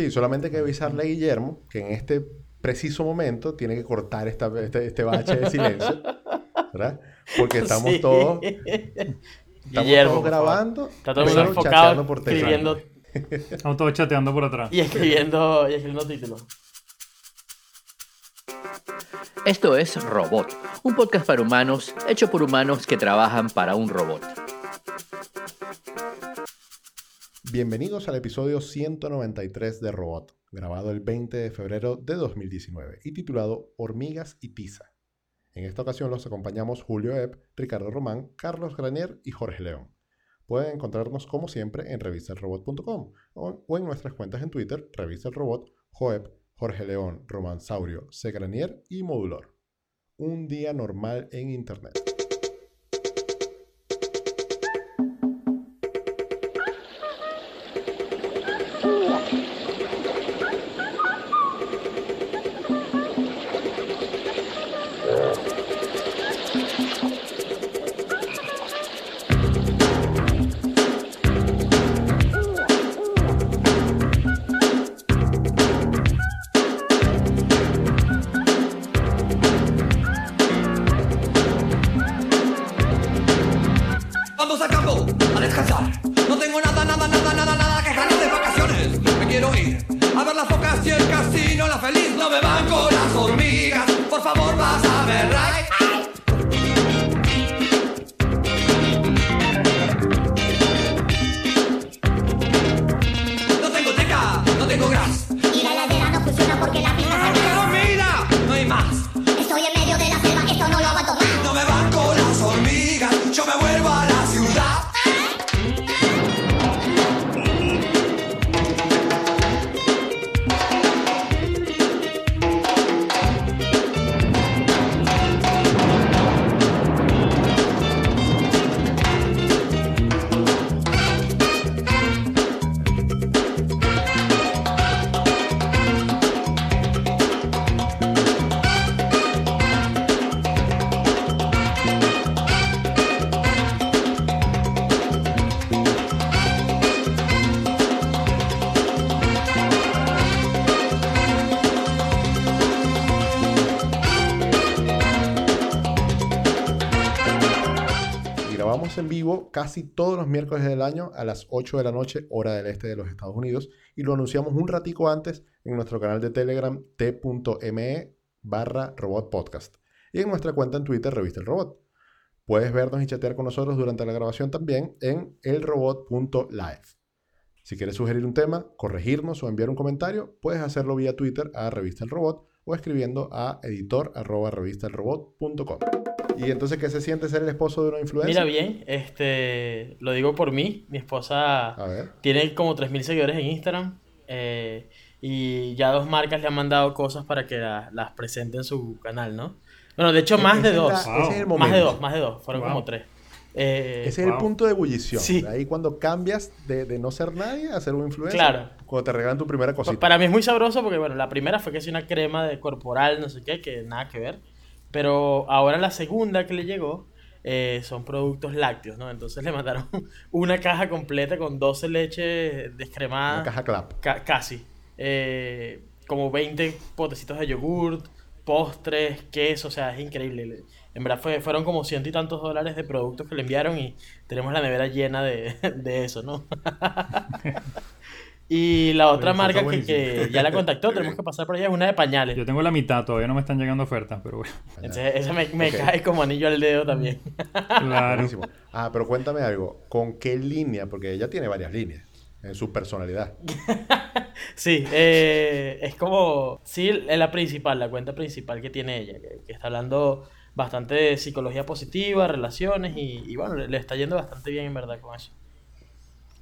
Sí, solamente hay que avisarle a Guillermo que en este preciso momento tiene que cortar esta, este, este bache de silencio, ¿verdad? Porque estamos Sí. todos, estamos Guillermo, todos grabando, Está todo el mundo pero enfocado chateando por escribiendo Estamos todos chateando por atrás. y escribiendo y escribiendo títulos. Esto es Robot, un podcast para humanos hecho por humanos que trabajan para un robot. Bienvenidos al episodio 193 de Robot, grabado el 20 de febrero de 2019 y titulado Hormigas y Tiza. En esta ocasión los acompañamos Julio Epp, Ricardo Román, Carlos Granier y Jorge León. Pueden encontrarnos como siempre en revistalrobot.com o, en nuestras cuentas en Twitter, Revista Robot, Joep, Jorge León, Román Saurio, C. Granier y Modulor. Un día normal en Internet. Casi todos los miércoles del año a las 8 de la noche, hora del este de los Estados Unidos, y lo anunciamos un ratico antes en nuestro canal de Telegram t.me barra robot podcast y en nuestra cuenta en Twitter Revista El Robot. Puedes vernos y chatear con nosotros durante la grabación también en elrobot.live. Si quieres sugerir un tema, corregirnos o enviar un comentario, puedes hacerlo vía Twitter a Revista El Robot o escribiendo a editor arroba revistalrobot.com. ¿Y entonces qué se siente ser el esposo de una influencer? Mira bien, este lo digo por mí, mi esposa tiene como 3.000 seguidores en Instagram eh, y ya dos marcas le han mandado cosas para que la- las presente en su canal, ¿no? Bueno, de hecho más de dos. la- ese es el Wow. Más de dos, más de dos, fueron Wow. como tres. Eh, Ese es el punto de ebullición. Sí. Ahí cuando cambias de, de no ser nadie a ser un influencer. Claro. Cuando te regalan tu primera cosita. Para mí es muy sabroso porque, bueno, la primera fue que es una crema de corporal, no sé qué, que nada que ver. Pero ahora la segunda que le llegó eh, son productos lácteos, ¿no? Entonces le mandaron una caja completa con 12 leches descremadas. Una caja clap. Ca- casi. Eh, como 20 potecitos de yogurt, postres, queso, o sea, es increíble. En verdad fue, fueron como ciento y tantos dólares de productos que le enviaron y tenemos la nevera llena de, de eso, ¿no? y la otra marca que, que ya la contactó, tenemos que pasar por ella, es una de pañales. Yo tengo la mitad, todavía no me están llegando ofertas, pero bueno. Entonces, esa me, me cae como anillo al dedo también. Claro. Buenísimo. Ah, pero cuéntame algo. ¿Con qué línea? Porque ella tiene varias líneas en su personalidad. Sí, eh, es como, sí, es la principal, la cuenta principal que tiene ella, que, que está hablando bastante de psicología positiva, relaciones y, y bueno, le, le está yendo bastante bien en verdad con eso.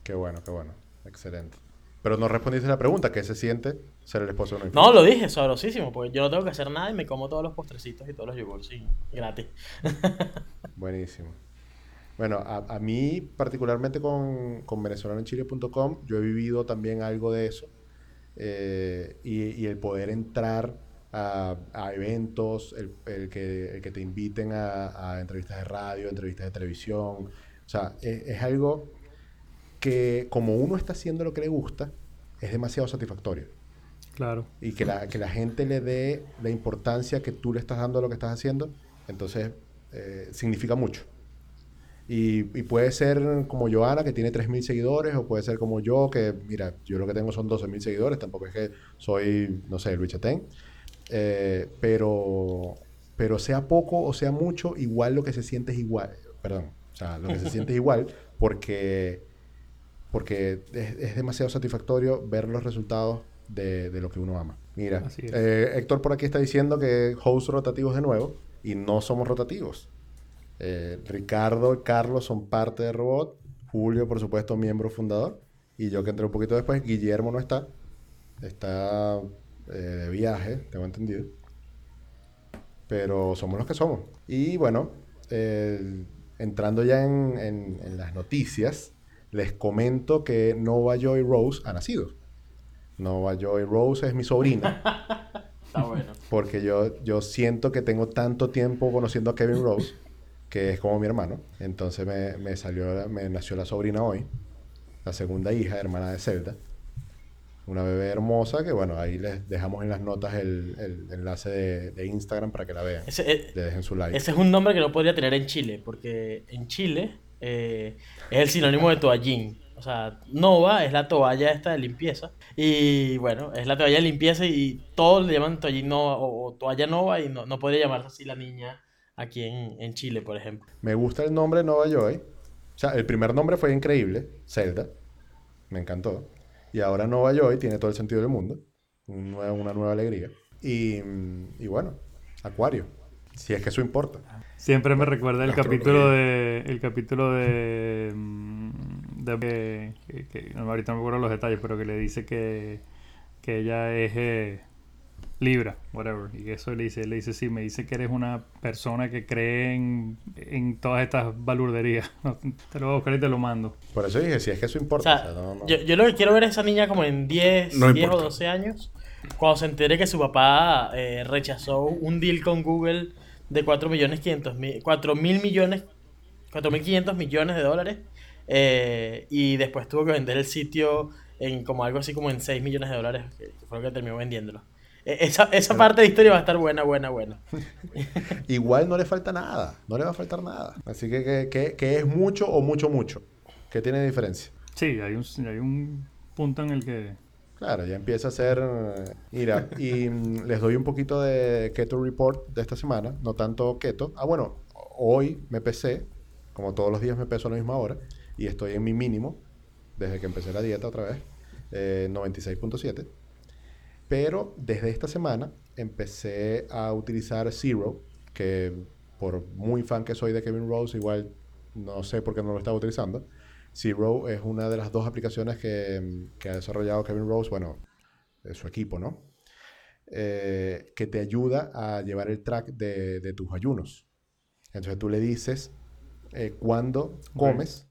Qué bueno, qué bueno. Excelente. Pero no respondiste la pregunta. ¿Qué se siente ser el esposo de una No, lo dije, sabrosísimo, porque yo no tengo que hacer nada y me como todos los postrecitos y todos los yogurts sí, gratis. Buenísimo. Bueno, a, a mí, particularmente con, con venezolanoenchile.com, yo he vivido también algo de eso. Eh, y, y el poder entrar a, a eventos, el, el que, el que te inviten a, a entrevistas de radio, entrevistas de televisión. O sea, es, es algo que como uno está haciendo lo que le gusta, es demasiado satisfactorio. Claro. Y que la, que la gente le dé la importancia que tú le estás dando a lo que estás haciendo, entonces eh, significa mucho. Y, y puede ser como Joana, que tiene 3.000 seguidores, o puede ser como yo, que, mira, yo lo que tengo son 12.000 seguidores, tampoco es que soy, no sé, Luis Chatén. Eh, pero, pero sea poco o sea mucho, igual lo que se siente es igual. Perdón, o sea, lo que se siente es igual porque, porque es, es demasiado satisfactorio ver los resultados de, de lo que uno ama. Mira, eh, Héctor por aquí está diciendo que hosts rotativos de nuevo y no somos rotativos. Eh, Ricardo y Carlos son parte de Robot. Julio, por supuesto, miembro fundador. Y yo que entré un poquito después. Guillermo no está. Está eh, de viaje, tengo entendido. Pero somos los que somos. Y bueno, eh, entrando ya en, en- en las noticias, les comento que Nova Joy Rose ha nacido. Nova Joy Rose es mi sobrina. Está bueno. Porque yo, yo siento que tengo tanto tiempo conociendo a Kevin Rose, que es como mi hermano. Entonces me, me salió, me nació la sobrina hoy, la segunda hija, hermana de Zelda. Una bebé hermosa que, bueno, ahí les dejamos en las notas el, el enlace de, de Instagram para que la vean. Ese, eh, Le dejen su like. ese es un nombre que no podría tener en Chile, porque en Chile eh, es el sinónimo de toallín. O sea, Nova es la toalla esta de limpieza. Y bueno, es la toalla de limpieza y todos le llaman toallín Nova o, o toalla Nova y no, no podría llamarse así la niña aquí en, en Chile, por ejemplo. Me gusta el nombre Nova Joy. O sea, el primer nombre fue increíble, Zelda. Me encantó. Y ahora Nova Joy tiene todo el sentido del mundo. Un nuevo- una nueva alegría. Y, y bueno, Acuario. Si es que eso importa. Siempre me recuerda el capítulo de. El capítulo de. mm, de que, ahorita no me acuerdo los detalles, pero que le dice que, que ella es eh, Libra, whatever. Y eso le dice, le dice, sí, me dice que eres una persona que cree en, en todas estas balurderías. te lo voy a buscar y te lo mando. Por eso dije, si es que eso O importa. sea, o sea, no- no- Yo, yo lo que quiero ver es esa niña como en 10, No 10 o importa. 12 años, cuando se entere que su papá eh, rechazó un deal con Google de 4 millones 500 mil, 4 mil millones, 4 mil 500 millones de dólares, eh, y después tuvo que vender el sitio en como algo así como en 6 millones de dólares, que fue lo que terminó vendiéndolo. E- Esa, esa parte de historia va a estar buena, buena, buena. Igual no le falta nada. No le va a faltar nada. Así que, que, que- que es mucho o mucho, mucho. ¿Qué tiene diferencia? Sí, hay un, hay un punto en el que. Claro, ya empieza a ser... eh, Mira, y mm, les doy un poquito de Keto Report de esta semana. No tanto Keto. Ah, bueno, hoy me pesé. Como todos los días me peso a la misma hora. Y estoy en mi mínimo. Desde que empecé la dieta otra vez. eh, 96.7. Pero desde esta semana empecé a utilizar Zero. Que por muy fan que soy de Kevin Rose, igual no sé por qué no lo estaba utilizando. Zero es una de las dos aplicaciones que, que ha desarrollado Kevin Rose, bueno, su equipo, ¿no? Eh, que te ayuda a llevar el track de, de tus ayunos. Entonces tú le dices eh, cuándo comes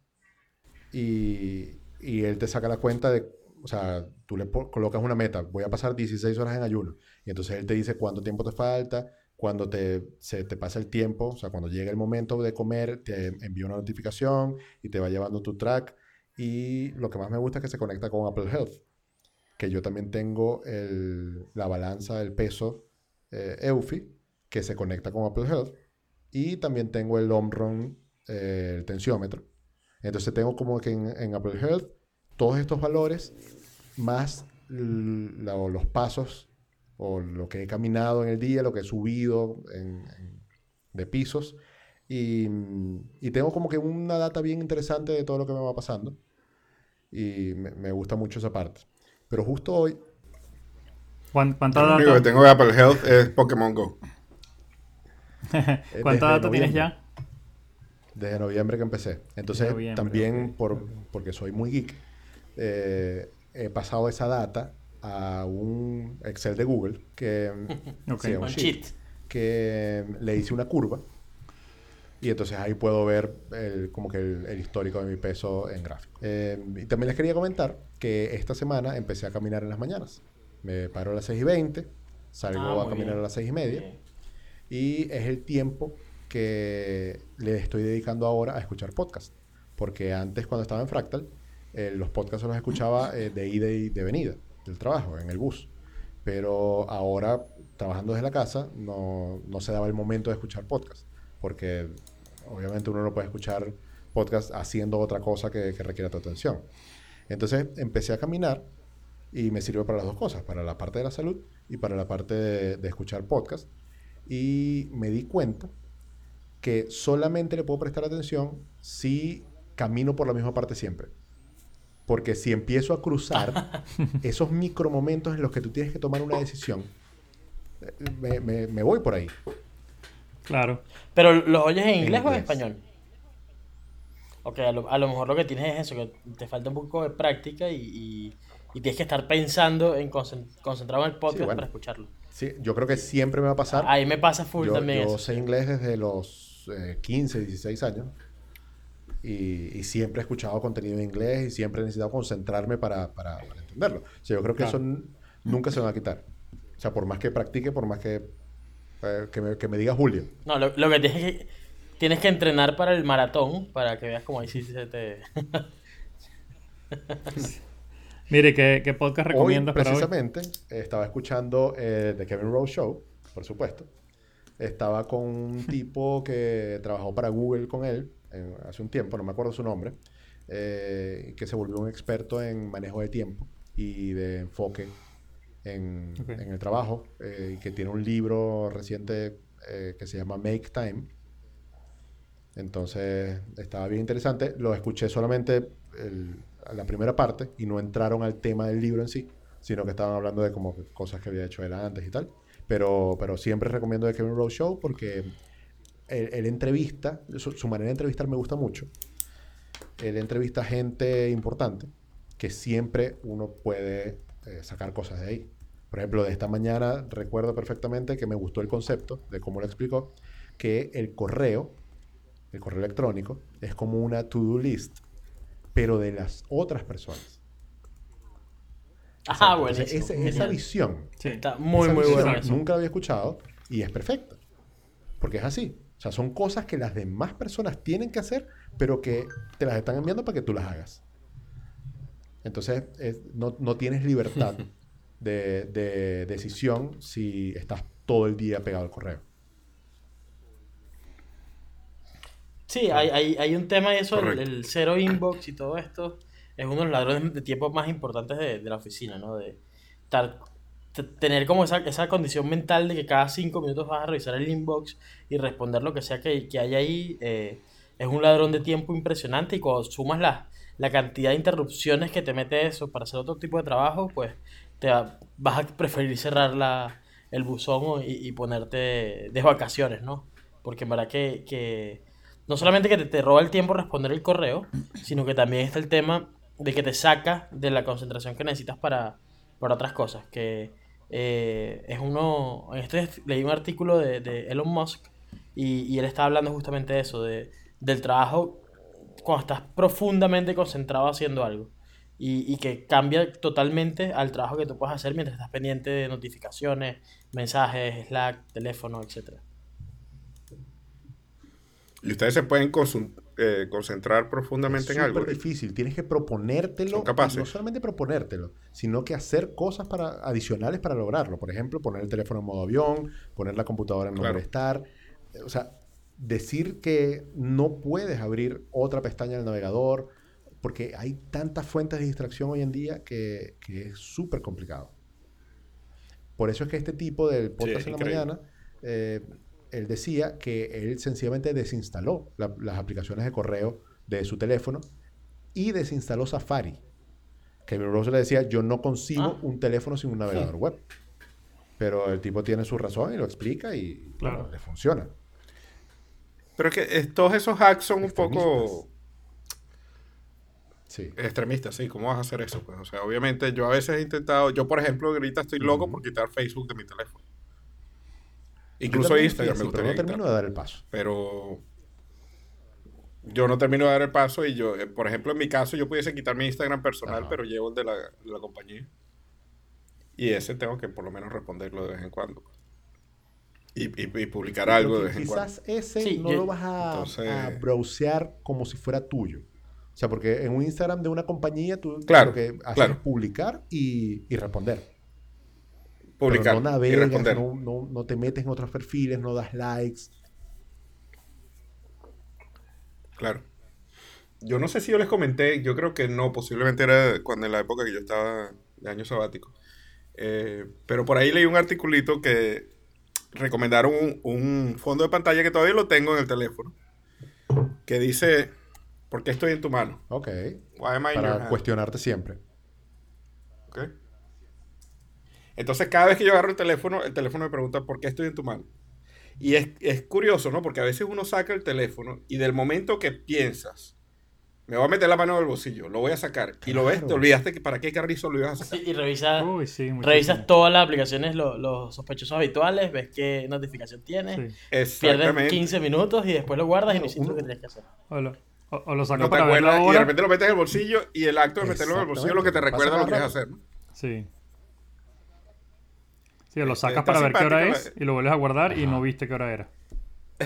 y, y él te saca la cuenta de, o sea, tú le colocas una meta, voy a pasar 16 horas en ayuno. Y entonces él te dice cuánto tiempo te falta, cuando te, se te pasa el tiempo, o sea, cuando llega el momento de comer, te envía una notificación y te va llevando tu track. Y lo que más me gusta es que se conecta con Apple Health, que yo también tengo el- la balanza del peso eh, Eufy, que se conecta con Apple Health. Y también tengo el Omron, eh, el tensiómetro. Entonces tengo como que en Apple Health todos estos valores más la- los pasos o lo que he caminado en el día, lo que he subido en- en- de pisos. Y, y tengo como que una data bien interesante de todo lo que me va pasando. Y me, me gusta mucho esa parte. Pero justo hoy, ¿Cuán- ¿Cuánta Lo único que data, tengo de Apple Health es Pokémon Go. ¿cuánta desde data tienes ya? Desde noviembre que empecé. Entonces, también por, porque soy muy geek, eh, he pasado esa data a un Excel de Google que, Ok. sí, a un Un sheet, cheat. que le hice una curva y entonces ahí puedo ver el- como que el, el histórico de mi peso en gráfico. Eh, y también les quería comentar que esta semana empecé a caminar en las mañanas. Me paro a las 6 y 20, salgo Ah, a caminar bien. a las 6 y media. Bien. Y es el tiempo que le estoy dedicando ahora a escuchar podcast. Porque antes, cuando estaba en Fractal, eh, los podcasts los escuchaba eh, de ida y de venida del trabajo, en el bus. Pero ahora, trabajando desde la casa, no, no se daba el momento de escuchar podcast. Porque obviamente uno no puede escuchar podcast haciendo otra cosa que, que requiera tu atención. Entonces empecé a caminar y me sirve para las dos cosas, para la parte de la salud y para la parte de, de escuchar podcast. Y me di cuenta que solamente le puedo prestar atención si camino por la misma parte siempre. Porque si empiezo a cruzar esos micromomentos en los que tú tienes que tomar una decisión, me, me- me voy por ahí. Claro. Pero ¿los oyes en inglés o en español? Ok, a lo, a lo mejor lo que tienes es eso, que te falta un poco de práctica y, y- y tienes que estar pensando en concen- concentrado en el podcast bueno. para escucharlo. Sí, yo creo que siempre me va a pasar. Ahí me pasa full yo, también yo eso. sé inglés desde los eh, 15, 16 años. Y, y siempre he escuchado contenido en inglés y siempre he necesitado concentrarme para, para- para entenderlo. O sea, yo creo que Claro. eso nunca se va a quitar. O sea, por más que practique, por más que, eh, que, me, que me diga Julio. No, lo, lo que tienes que tienes que entrenar para el maratón para que veas cómo ahí sí se te... Mire, ¿qué, qué podcast Hoy, recomiendas para hoy? precisamente, estaba escuchando eh, The Kevin Rose Show, por supuesto. Estaba con un tipo que trabajó para Google con él en- hace un tiempo, no me acuerdo su nombre, eh, que se volvió un experto en manejo de tiempo y de enfoque en, Ok. en el trabajo, eh, y que tiene un libro reciente eh, que se llama Make Time. Entonces, estaba bien interesante. Lo escuché solamente el- la primera parte y no entraron al tema del libro en sí, sino que estaban hablando de como cosas que había hecho él antes y tal. Pero, pero siempre recomiendo The Kevin Rose Show porque él, él entrevista, su, su manera de entrevistar me gusta mucho. Él entrevista gente importante que siempre uno puede eh, sacar cosas de ahí. Por ejemplo, de esta mañana recuerdo perfectamente que me gustó el concepto de cómo lo explicó, que el correo, el correo electrónico, es como una to-do list, pero de las otras personas. Buenísimo. ese- genial. esa visión Sí. Está muy, esa muy bueno eso. Nunca la había escuchado y es perfecta. Porque es así. O sea, son cosas que las demás personas tienen que hacer, pero que te las están enviando para que tú las hagas. Entonces, es- no, no tienes libertad de, de decisión si estás todo el día pegado al correo. Sí, hay, hay, hay un tema de eso, el, cero inbox y todo esto es uno de los ladrones de tiempo más importantes de, de la oficina, ¿no? De estar, tener como esa, esa condición mental de que cada cinco minutos vas a revisar el inbox y responder lo que sea que, que hay ahí, eh, es un ladrón de tiempo impresionante y cuando sumas la, la cantidad de interrupciones que te mete eso para hacer otro tipo de trabajo, pues te va- vas a preferir cerrar la, el buzón y, y ponerte de vacaciones, ¿no? Porque en verdad que, que no solamente que te, te roba el tiempo responder el correo, sino que también está el tema de que te saca de la concentración que necesitas para, para otras cosas. Que eh, es uno. En este leí un artículo de, de Elon Musk y, y él estaba hablando justamente de eso, de, del trabajo cuando estás profundamente concentrado haciendo algo. Y, y que cambia totalmente al trabajo que tú puedes hacer mientras estás pendiente de notificaciones, mensajes, Slack, teléfono, etcétera. Y ustedes se pueden consun- eh, concentrar profundamente es en algo. súper difícil. Tienes que proponértelo. Capaces. No solamente proponértelo, sino que hacer cosas para, adicionales para lograrlo. Por ejemplo, poner el teléfono en modo avión, poner la computadora en no Claro. molestar. Eh, O sea, decir que no puedes abrir otra pestaña del navegador, porque hay tantas fuentes de distracción hoy en día que, que es súper complicado. Por eso es que este tipo del podcast es en la mañana, eh, él decía que él sencillamente desinstaló la- las aplicaciones de correo de su teléfono y desinstaló Safari. Kevin Rose le decía, yo no consigo Ah. un teléfono sin un navegador web. Pero el tipo tiene su razón y lo explica y Claro. bueno, le funciona. Pero es que eh, todos esos hacks son un poco Extremistas. Sí. extremistas, sí. ¿Cómo vas a hacer eso? Pues, o sea, obviamente yo a veces he intentado, yo por ejemplo ahorita estoy loco por quitar Facebook de mi teléfono. Yo Incluso también, Instagram me pero gustaría no termino quitar. de dar el paso. Pero yo no termino de dar el paso y yo, eh, por ejemplo, en mi caso yo pudiese quitar mi Instagram personal, Ajá. pero llevo el de la, de la compañía. Y ese tengo que por lo menos responderlo de vez en cuando. Y, y- y publicar algo de vez en cuando. quizás ese Sí, no yo- lo vas a, Entonces- a browsear como si fuera tuyo. O O sea, porque en un Instagram de una compañía tú Claro, lo que haces claro. es publicar y, y responder. Publicar Pero no navegas, no, no- no te metes en otros perfiles, no das likes. Claro. Yo no sé si yo les comenté, yo creo que no, posiblemente era cuando en la época que yo estaba de año sabático. Eh, pero por ahí leí un articulito que recomendaron un, un fondo de pantalla que todavía lo tengo en el teléfono, que dice, ¿por qué estoy en tu mano? Ok. Why am I in your Para hand? cuestionarte siempre. ¿Ok? Entonces, cada vez que yo agarro el teléfono, el teléfono me pregunta por qué estoy en tu mano. Y es, es curioso, ¿no? Porque a veces uno saca el teléfono y del momento que piensas, me voy a meter la mano en el bolsillo, lo voy a sacar, y lo ves, Claro. te olvidaste que para qué carrizo lo ibas a sacar. Sí, y revisa, Uy, sí, revisas todas las aplicaciones, lo- los sospechosos habituales, ves qué notificación tienes, Sí. pierdes Exactamente. 15 minutos y después lo guardas y no Claro, hiciste lo que tenías que hacer. O lo, o- o lo sacas No te para ver la acuerdas, y de repente lo metes en el bolsillo y el acto de meterlo en el bolsillo es lo que te recuerda lo que quieres hacer, ¿no? Sí. Sí, lo sacas para ver qué hora es la- y lo vuelves a guardar y no viste qué hora era.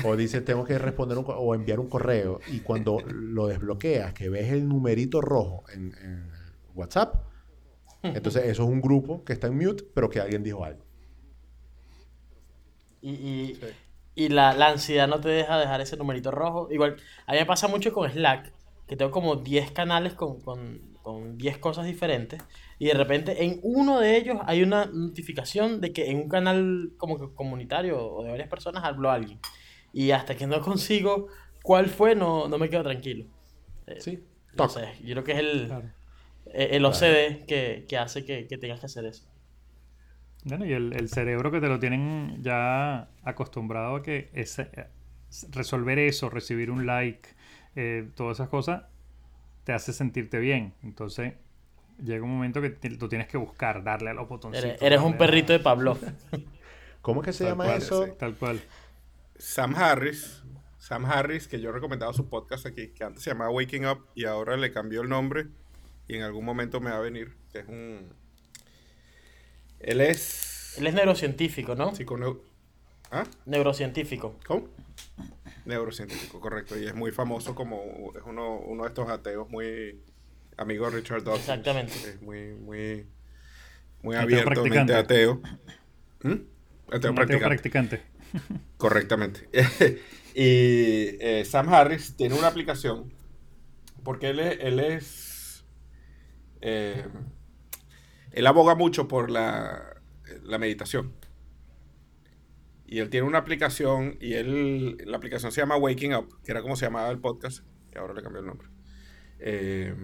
O dices, tengo que responder un o enviar un correo. Y cuando lo desbloqueas, que ves el numerito rojo en, en WhatsApp, entonces eso es un grupo que está en mute, pero que alguien dijo algo. Y, y, y la, la ansiedad no te deja dejar ese numerito rojo. Igual, a mí me pasa mucho con Slack, que tengo como 10 canales con, con, con 10 cosas diferentes. Y de repente en uno de ellos hay una notificación de que en un canal como que comunitario o de varias personas habló alguien. Y hasta que no consigo cuál fue, no, no me quedo tranquilo. Eh, Sí. No sé, yo creo que es el, Claro. eh, el OCD que, que hace que, que tengas que hacer eso. Bueno, y el, el cerebro que te lo tienen ya acostumbrado a que ese, eh, resolver eso, recibir un like, eh, todas esas cosas, te hace sentirte bien. Entonces, llega un momento que tú tienes que buscar, darle a los botoncitos. Eres, eres un a- perrito de Pavlov. ¿Cómo es que se Tal llama cual, eso? sí. Tal cual. Sam Harris, Sam Harris, que yo he recomendado su podcast aquí, que antes se llamaba Waking Up y ahora le cambió el nombre y en algún momento me va a venir, que es un... Él es... Él es neurocientífico, ¿no? psiconeu- ¿Ah? Neurocientífico. ¿Cómo? Neurocientífico, correcto. Y es muy famoso como es uno, uno de estos ateos muy amigo Richard Dawkins. Exactamente. Es muy, muy, muy Ateo abiertamente practicante. ateo. ¿Mm? Ateo Un ateo practicante. practicante. Correctamente. y eh, Sam Harris tiene una aplicación porque él es... Él, es, eh, él aboga mucho por la, la meditación. Y él tiene una aplicación y él, la aplicación se llama Waking Up, que era como se llamaba el podcast, y ahora le cambió el nombre. Eh,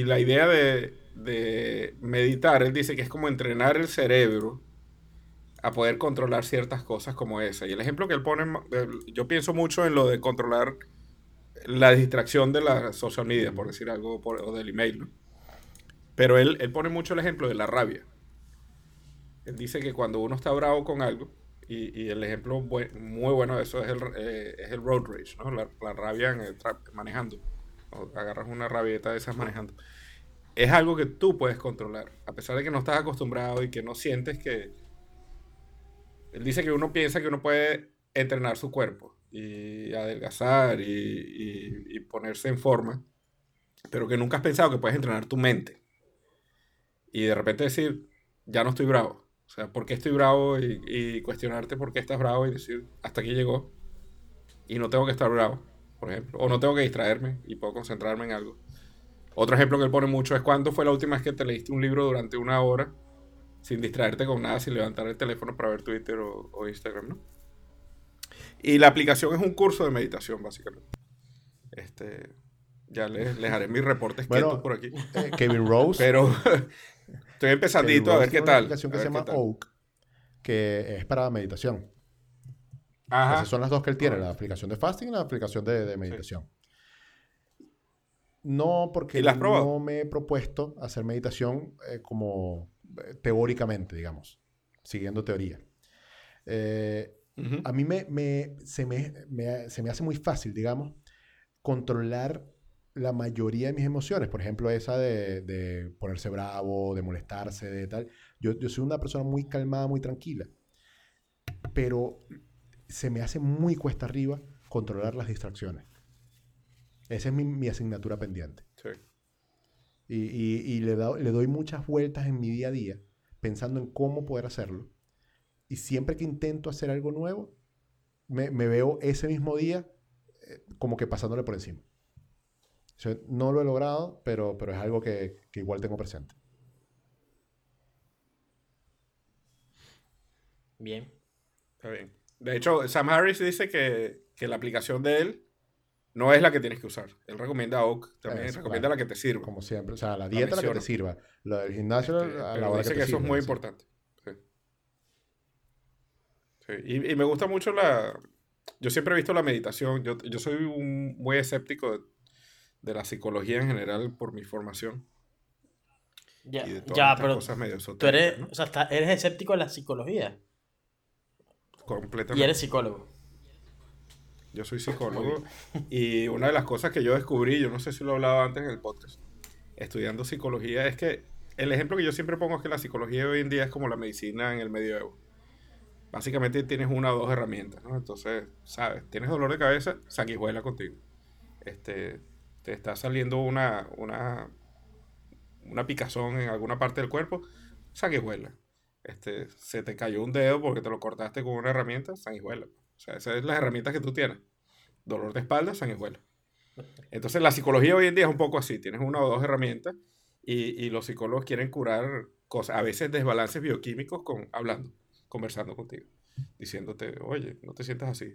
y la idea de, de meditar, él dice que es como entrenar el cerebro a poder controlar ciertas cosas como esa. Y el ejemplo que él pone, yo pienso mucho en lo de controlar la distracción de la social media, por decir algo, por- o del email, ¿no? Pero él, él pone mucho el ejemplo de la rabia. Él dice que cuando uno está bravo con algo, y, y el ejemplo bue- muy bueno de eso es el, eh, es el road rage, ¿no? La, la rabia en el manejando. Agarras una rabieta de esas manejando. Es algo que tú puedes controlar, a pesar de que no estás acostumbrado y que no sientes que, él dice que uno piensa que uno puede entrenar su cuerpo y adelgazar y, y- y ponerse en forma, pero que nunca has pensado que puedes entrenar tu mente. Y de repente decir, ya no estoy bravo. O sea, ¿por qué estoy bravo? Y, y cuestionarte por qué estás bravo y decir, hasta aquí llegó. Y no tengo que estar bravo, por ejemplo. O no tengo que distraerme y puedo concentrarme en algo. Otro ejemplo que él pone mucho es cuándo fue la última vez que te leíste un libro durante una hora sin distraerte con nada, sin levantar el teléfono para ver Twitter o, o Instagram, ¿no? Y la aplicación es un curso de meditación, básicamente. Este, ya les, les haré mis reportes Bueno, por aquí. Eh, Kevin Rose. Pero estoy empezandito Kevin a Rose ver qué tiene una tal. aplicación que se llama tal. Oak, que es para meditación. Ajá. Esas son las dos que él tiene, la aplicación de fasting y la aplicación de, de meditación. No, porque no me he propuesto hacer meditación eh, como eh, teóricamente, digamos, siguiendo teoría. Eh, Ujú. a mí me, me- se, me, me- se me hace muy fácil, digamos, controlar la mayoría de mis emociones. Por ejemplo, esa de, de ponerse bravo, de molestarse, de tal. Yo, yo soy una persona muy calmada, muy tranquila. Pero se me hace muy cuesta arriba controlar las distracciones. Esa es mi, mi asignatura pendiente. Y, y- y le, da- le doy muchas vueltas en mi día a día pensando en cómo poder hacerlo. Y siempre que intento hacer algo nuevo, me, me veo ese mismo día eh, como que pasándole por encima. O sea, no lo he logrado, pero, pero es algo que, que igual tengo presente. Bien. Está bien. De hecho, Sam Harris dice que, que la aplicación de él no es la que tienes que usar. Él recomienda Oak, también Eso, recomienda claro. la que te sirva. Como siempre. O sea, la dieta la que te sirva. Lo del gimnasio Este, a la pero hora dice que que, te eso es muy sí. importante. Sí. Sí, Y, y me gusta mucho la... Yo siempre he visto la meditación. Yo, yo soy un, muy escéptico de, de la psicología en general por mi formación. Ya, y de todas ya pero cosas medio tú eres, o sea, está- eres escéptico de la psicología Completamente. y eres psicólogo. Yo soy psicólogo y una de las cosas que yo descubrí, yo no sé si lo he hablado antes en el podcast, estudiando psicología, es que el ejemplo que yo siempre pongo es que la psicología de hoy en día es como la medicina en el medioevo. Básicamente tienes una o dos herramientas, ¿no? Entonces, ¿sabes? Tienes dolor de cabeza, sanguijuela contigo. Este, te está saliendo una, una, una picazón en alguna parte del cuerpo, sanguijuela. Este, se te cayó un dedo porque te lo cortaste con una herramienta, sanguijuela. O sea, esas son las herramientas que tú tienes. Dolor de espalda, sanguijuela. Entonces, la psicología hoy en día es un poco así. Tienes una o dos herramientas y, y los psicólogos quieren curar cosas, a veces desbalances bioquímicos con, hablando, conversando contigo, diciéndote, oye, no te sientas así.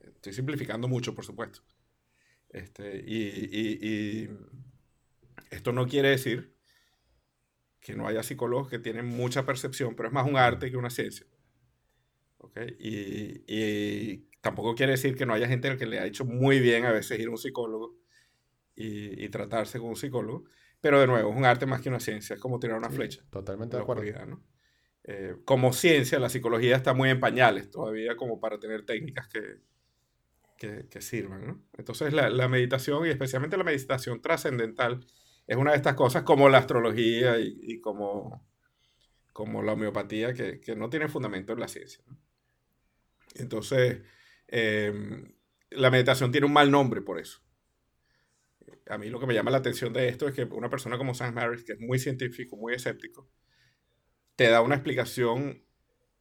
Estoy simplificando mucho, por supuesto. Este, y- y esto no quiere decir que no haya psicólogos que tienen mucha percepción, pero es más un arte que una ciencia. ¿Ok? Y, y tampoco quiere decir que no haya gente que le ha hecho muy bien a veces ir a un psicólogo y, y tratarse con un psicólogo, pero de nuevo, es un arte más que una ciencia, es como tirar una Sí, flecha. Totalmente en de acuerdo. ¿no? Eh, como ciencia, la psicología está muy en pañales todavía como para tener técnicas que, que, que sirvan, ¿no? Entonces la, la meditación y especialmente la meditación trascendental es una de estas cosas como la astrología y, y como, como la homeopatía que, que no tienen fundamento en la ciencia. ¿no? Entonces, eh, la meditación tiene un mal nombre por eso. A mí lo que me llama la atención de esto es que una persona como Sam Harris, que es muy científico, muy escéptico, te da una explicación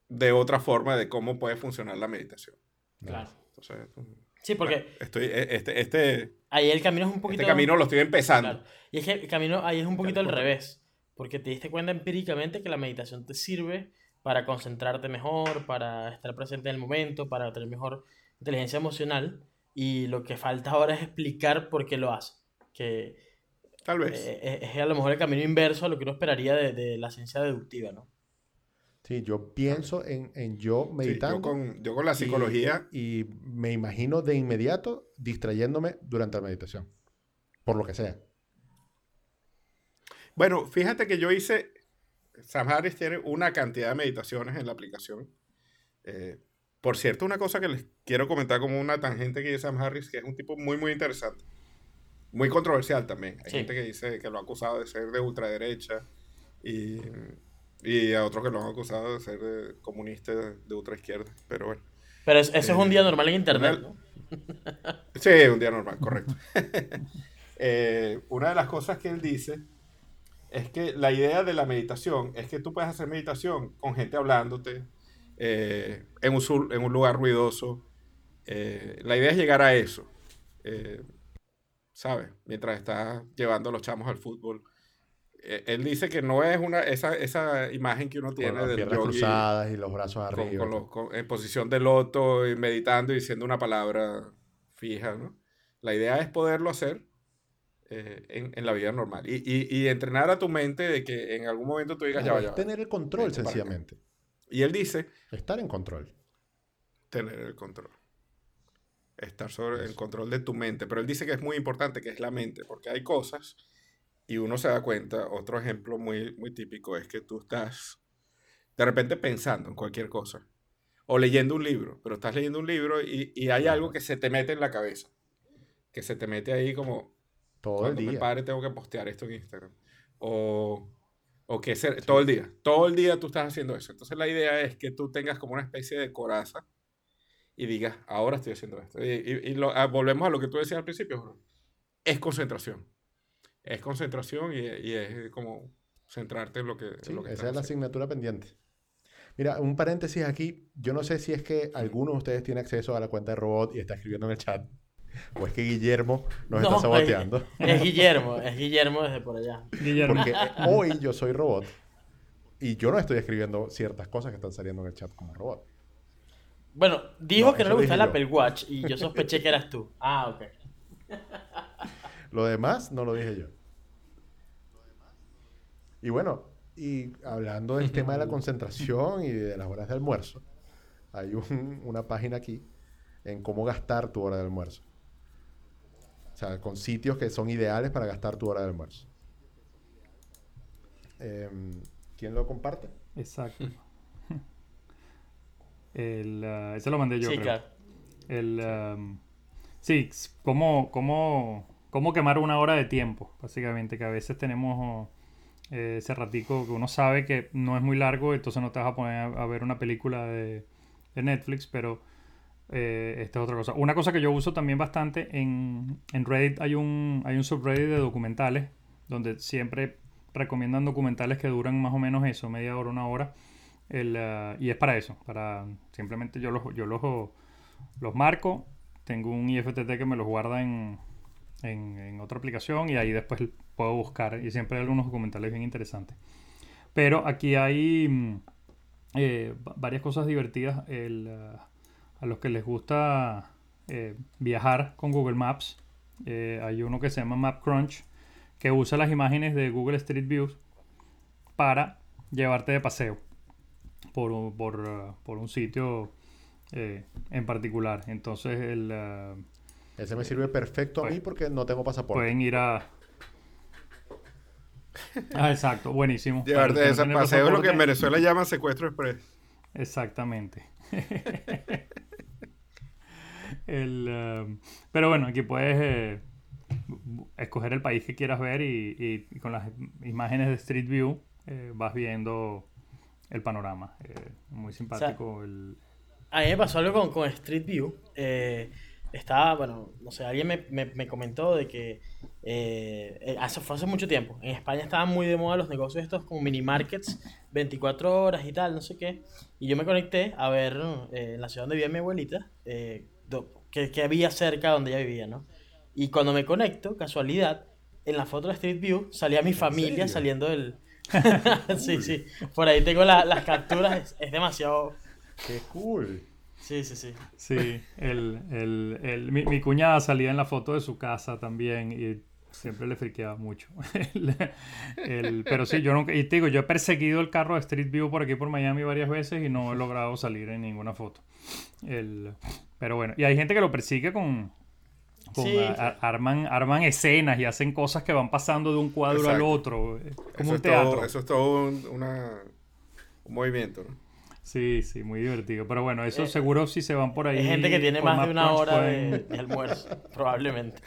de otra forma de cómo puede funcionar la meditación. Claro. Entonces, Sí, porque bueno, estoy, e- este, este, ahí el camino es un poquito... este camino lo estoy empezando. Claro. Y es que el camino ahí es un poquito al revés, porque te diste cuenta empíricamente que la meditación te sirve para concentrarte mejor, para estar presente en el momento, para tener mejor inteligencia emocional, y lo que falta ahora es explicar por qué lo hace. Que Tal vez. eh, eh, es a lo mejor el camino inverso a lo que uno esperaría de, de la ciencia deductiva, ¿no? Sí, yo pienso en, en yo Sí, meditando. yo, con, yo con la y- psicología, Y, me imagino de inmediato distrayéndome durante la meditación. Por lo que sea. bueno, fíjate que yo hice, Sam Harris tiene una cantidad de meditaciones en la aplicación. Eh, por cierto, una cosa que les quiero comentar como una tangente que dice Sam Harris, que es un tipo muy, muy interesante. Muy controversial también. Hay Sí. gente que dice que lo ha acusado de ser de ultraderecha y, y a otros que lo han acusado de ser de comunista de, ultraizquierda. Pero bueno. Pero es- eso es un Eh, día normal en internet, una- ¿no? Sí, un día normal, correcto. Eh, una de las cosas que él dice es que la idea de la meditación es que tú puedes hacer meditación con gente hablándote, eh, en, un, sur- en un lugar ruidoso. Eh, la idea es llegar a eso, eh, ¿sabes? Mientras estás llevando a los chamos al fútbol. Eh, él dice que no es una esa, esa imagen que uno Con tiene las piernas yogi cruzadas y los brazos con- arriba. con los- con- en posición de loto y meditando y diciendo una palabra fija, ¿no? La idea es poderlo hacer eh, en, en la vida normal y, y- y entrenar a tu mente de que en algún momento tú digas, Claro, ya ya es va". tener el control, sencillamente. Y él dice, Estar en control. tener el control. Estar sobre el control de tu mente. Pero él dice que es muy importante, que es la mente, porque hay cosas y uno se da cuenta. Otro ejemplo muy, muy típico es que tú estás de repente pensando en cualquier cosa o leyendo un libro, pero estás leyendo un libro y, y hay algo que se te mete en la cabeza, que se te mete ahí como Todo el me día. pare tengo que postear esto en Instagram. O, o que ser, todo el día, todo el día tú estás haciendo eso. Entonces la idea es que tú tengas como una especie de coraza y digas, ahora estoy haciendo esto. Y, y- y lo- ah, volvemos a lo que tú decías al principio, Jorge. es concentración. Es concentración y, y es como centrarte en lo que, en lo que esa es la asignatura pendiente. Mira, un paréntesis aquí. Yo no sé si es que alguno de ustedes tiene acceso a la cuenta de robot y está escribiendo en el chat. O es que Guillermo nos No, está saboteando. Es, es Guillermo, es Guillermo desde por allá. Guillermo. Porque eh, hoy yo soy robot y yo no estoy escribiendo ciertas cosas que están saliendo en el chat como robot. Bueno, dijo No, que no le gustaba el. Apple Watch y yo sospeché que eras tú. Ah, ok. Lo demás no lo dije yo. Y bueno, y hablando del tema de la concentración y de las horas de almuerzo, hay un- una página aquí en cómo gastar tu hora de almuerzo. O sea, con sitios que son ideales para gastar tu hora de almuerzo. Em, ¿Quién lo comparte? Exacto. El, ah, ese lo mandé yo, sí, creo. El, um, sí, cómo, cómo, cómo quemar una hora de tiempo, básicamente, que a veces tenemos eh, ese ratico que uno sabe que no es muy largo, entonces no te vas a poner a, ver una película de, de Netflix, pero eh, esta es otra cosa. Una cosa que yo uso también bastante en, en Reddit, hay un, hay un subreddit de documentales, donde siempre recomiendan documentales que duran más o menos eso, media hora, una hora. El, ah, y es para eso, para simplemente yo los, yo los, los marco, tengo un IFTT que me los guarda en, en, otra aplicación y ahí después puedo buscar y siempre hay algunos documentales bien interesantes. Pero aquí hay mm, eh, va- varias cosas divertidas. El, ah, a los que les gusta eh, viajar con Google Maps, eh, hay uno que se llama MapCrunch que usa las imágenes de Google Street View para llevarte de paseo por, por, por un sitio eh, en particular. Entonces el, Ese me sirve perfecto a mí Pues- porque no tengo pasaporte. pueden ir a... Ah, exacto, buenísimo. Llevarte de ese paseo es lo que en Venezuela llaman secuestro express. Exactamente. El, um, pero bueno, aquí puedes eh, escoger el país que quieras ver y, y- y con las imágenes de Street View eh, vas viendo el panorama. Eh, muy simpático. el, A mí me pasó algo con, con Street View. Eh, estaba, bueno, no sé, alguien me, me- me comentó de que eh, eh, hace, fue hace mucho tiempo. En España estaban muy de moda los negocios estos como mini markets, 24 horas y tal, no sé qué. Y yo me conecté a ver eh, en la ciudad donde vivía mi abuelita, eh, que, que había cerca donde ella vivía, ¿no? Y cuando me conecto, casualidad, en la foto de Street View salía mi familia serio? saliendo del... sí, sí. Por ahí tengo la- las capturas, es, es demasiado... ¡Qué cool! Sí, sí, sí. Sí, el, el, el- mi, mi cuñada salía en la foto de su casa también y siempre le friqueaba mucho. El- el- pero sí, yo nunca, y te digo, yo he perseguido el carro de Street View por aquí por Miami varias veces y no he logrado salir en ninguna foto. El, pero bueno, y hay gente que lo persigue con... con Sí, a- a- claro. arman, arman escenas y hacen cosas que van pasando de un cuadro al otro, eh, como Eso un es, teatro. todo, eso es todo un, una- un movimiento, ¿no? Sí, sí, muy divertido. Pero bueno, eso Eh, seguro si se van por ahí. Hay gente que tiene más de una hora de, pueden- de almuerzo, probablemente.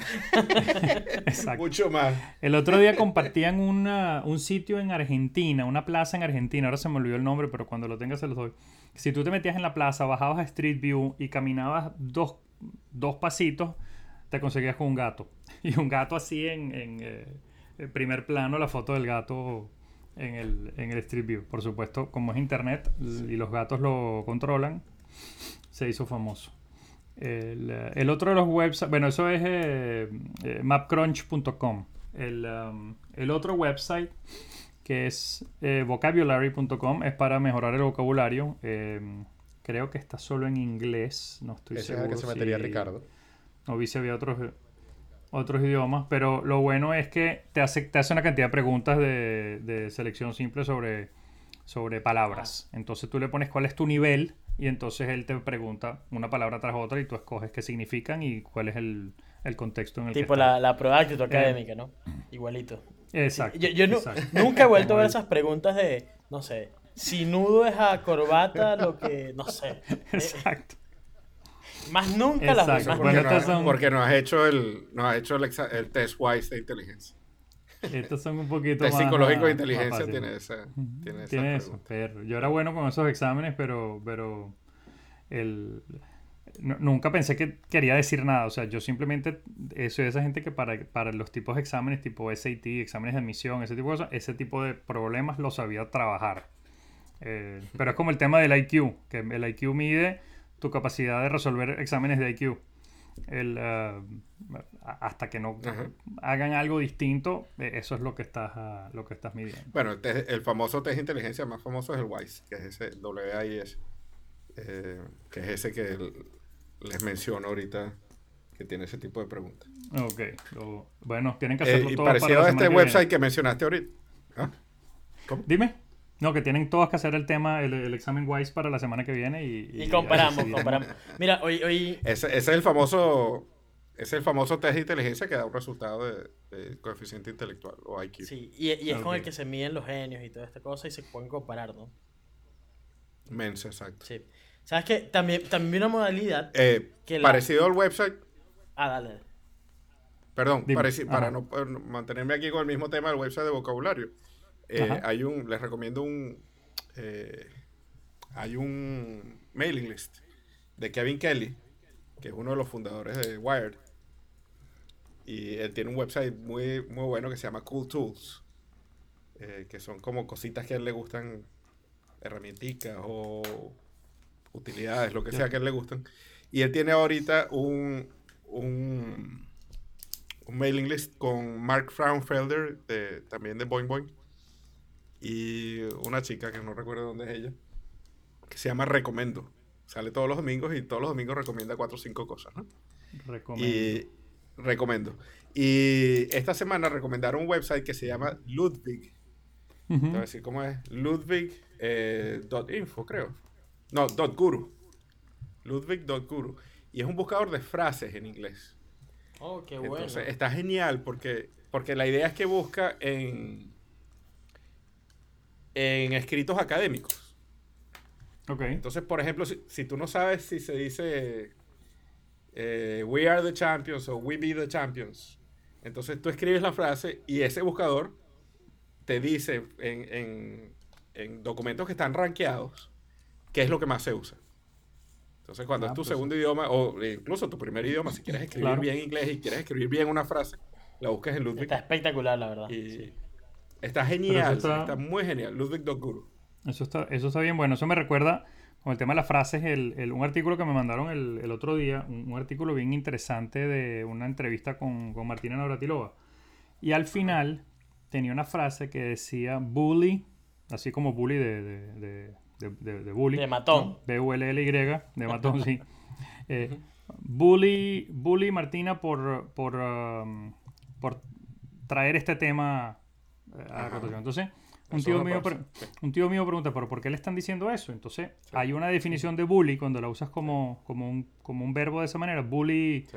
Exacto. Mucho más. El otro día compartían una- un sitio en Argentina, una plaza en Argentina, ahora se me olvidó el nombre, pero cuando lo tenga se los doy. Si tú te metías en la plaza, bajabas a Street View y caminabas dos, dos pasitos, te conseguías con un gato. Y un gato así en, en, eh, el primer plano, la foto del gato en el, en el Street View. Por supuesto, como es internet y los gatos lo controlan, se hizo famoso. El, eh, el otro de los websites, bueno, eso es eh, eh, mapcrunch.com. El, um, el otro website que es eh, vocabulary.com es para mejorar el vocabulario. Eh, creo que está solo en inglés, no estoy Ese es seguro. el que se metería si- Ricardo. No vi si había otros, otros idiomas, pero lo bueno es que te hace, te hace una cantidad de preguntas de, de selección simple sobre, sobre palabras. Entonces tú le pones cuál es tu nivel y entonces él te pregunta una palabra tras otra y tú escoges qué significan y cuál es el, el contexto en el Tipo que la, la prueba de actitud académica, ¿no? Igualito. Exacto. Yo, yo nunca he vuelto a ver esas preguntas de, no sé, si nudo es a corbata, lo que, no sé. Eh, Exacto. Más nunca las vi, Exacto. más Porque, Bueno, no, son- porque no has hecho el, no has hecho el, exa- el test WISE de inteligencia. Estos son un poquito Test más... psicológico de inteligencia tiene esa. Tiene, esa Tiene eso, pero yo era bueno con esos exámenes, pero, pero el, nu- nunca pensé que quería decir nada. O sea, yo simplemente eh, soy de esa gente que para, para los tipos de exámenes tipo SAT, exámenes de admisión, ese tipo de cosas, ese tipo de problemas los sabía trabajar. Eh, pero es como el tema del IQ, que el IQ mide tu capacidad de resolver exámenes de IQ. El, eh, a- hasta que no Ajá. hagan algo distinto, eh, eso es lo que estás, ah, lo que estás midiendo. Bueno, el, test- el famoso test de inteligencia más famoso es el WISE, que es ese WIS, eh, que es ese que el- les menciono ahorita, que tiene ese tipo de preguntas. Ok, lo- bueno, tienen que Eh, hacerlo y todo para parecido la a este que website viene. que mencionaste ahorita. ¿Ah? Dime. No, que tienen todas que hacer el tema, el, el examen WISE para la semana que viene y... Y comparamos, comparamos. Mira, hoy, hoy Ese, ese es el famoso, ese es el famoso test de inteligencia que da un resultado de, de coeficiente intelectual o IQ. sí, y, y es con el que se miden los genios y toda esta cosa y se pueden comparar, ¿no? Mensa, exacto. Sí. ¿Sabes qué? También, también una modalidad. Eh, Que la- Parecido al website, Ah, dale. Perdón, Dime. pareci- Ajá. para no para no mantenerme aquí con el mismo tema del website de vocabulario. Eh, hay un, les recomiendo un, eh, hay un mailing list de Kevin Kelly, que es uno de los fundadores de Wired. Y él tiene un website muy, muy bueno que se llama Cool Tools, eh, que son como cositas que a él le gustan, herramienticas o utilidades, lo que sea que a él le gustan. Y él tiene ahorita un, un, un mailing list con Mark Fraunfelder, de, también de Boing Boing, y una chica que no recuerdo dónde es ella, que se llama Recomendo. Sale todos los domingos y todos los domingos recomienda cuatro o cinco cosas, ¿no? Recomiendo. Y recomiendo. Y esta semana recomendaron un website que se llama Ludwig. Ujú. Te voy a decir cómo es. Ludwig eh, dot info, creo. No, dot guru. Ludwig dot guru. Y es un buscador de frases en inglés. Oh, qué bueno. Entonces está genial porque, porque la idea es que busca en, en escritos académicos. Ok. Entonces, por ejemplo, si, si tú no sabes si se dice eh, We are the champions o We be the champions, entonces tú escribes la frase y ese buscador te dice en, en- en documentos que están rankeados qué es lo que más se usa. Entonces, cuando Ah, es tu pues- segundo idioma o incluso tu primer idioma, si quieres escribir Claro. bien inglés y quieres escribir bien una frase, la buscas en Ludwig. Está espectacular, la verdad. Y Sí. Está genial, está- está... muy genial. Ludwig.guru. Eso está, eso está bien bueno. Eso me recuerda con el tema de las frases, el, el- un artículo que me mandaron el, el otro día, un, un artículo bien interesante de una entrevista con, con Martina Navratilova. Y al final tenía una frase que decía bully, así como bully de, de, de, de- bully. De matón. ¿no? B-U-L-L-Y, de matón, sí. Eh, bully, bully Martina por, por, um, por traer este tema a rotación. Entonces, un tío, mío, un tío mío pregunta, ¿pero por qué le están diciendo eso? Entonces, hay una definición de bully cuando la usas como, como, un, como un verbo de esa manera. Bully, Sí.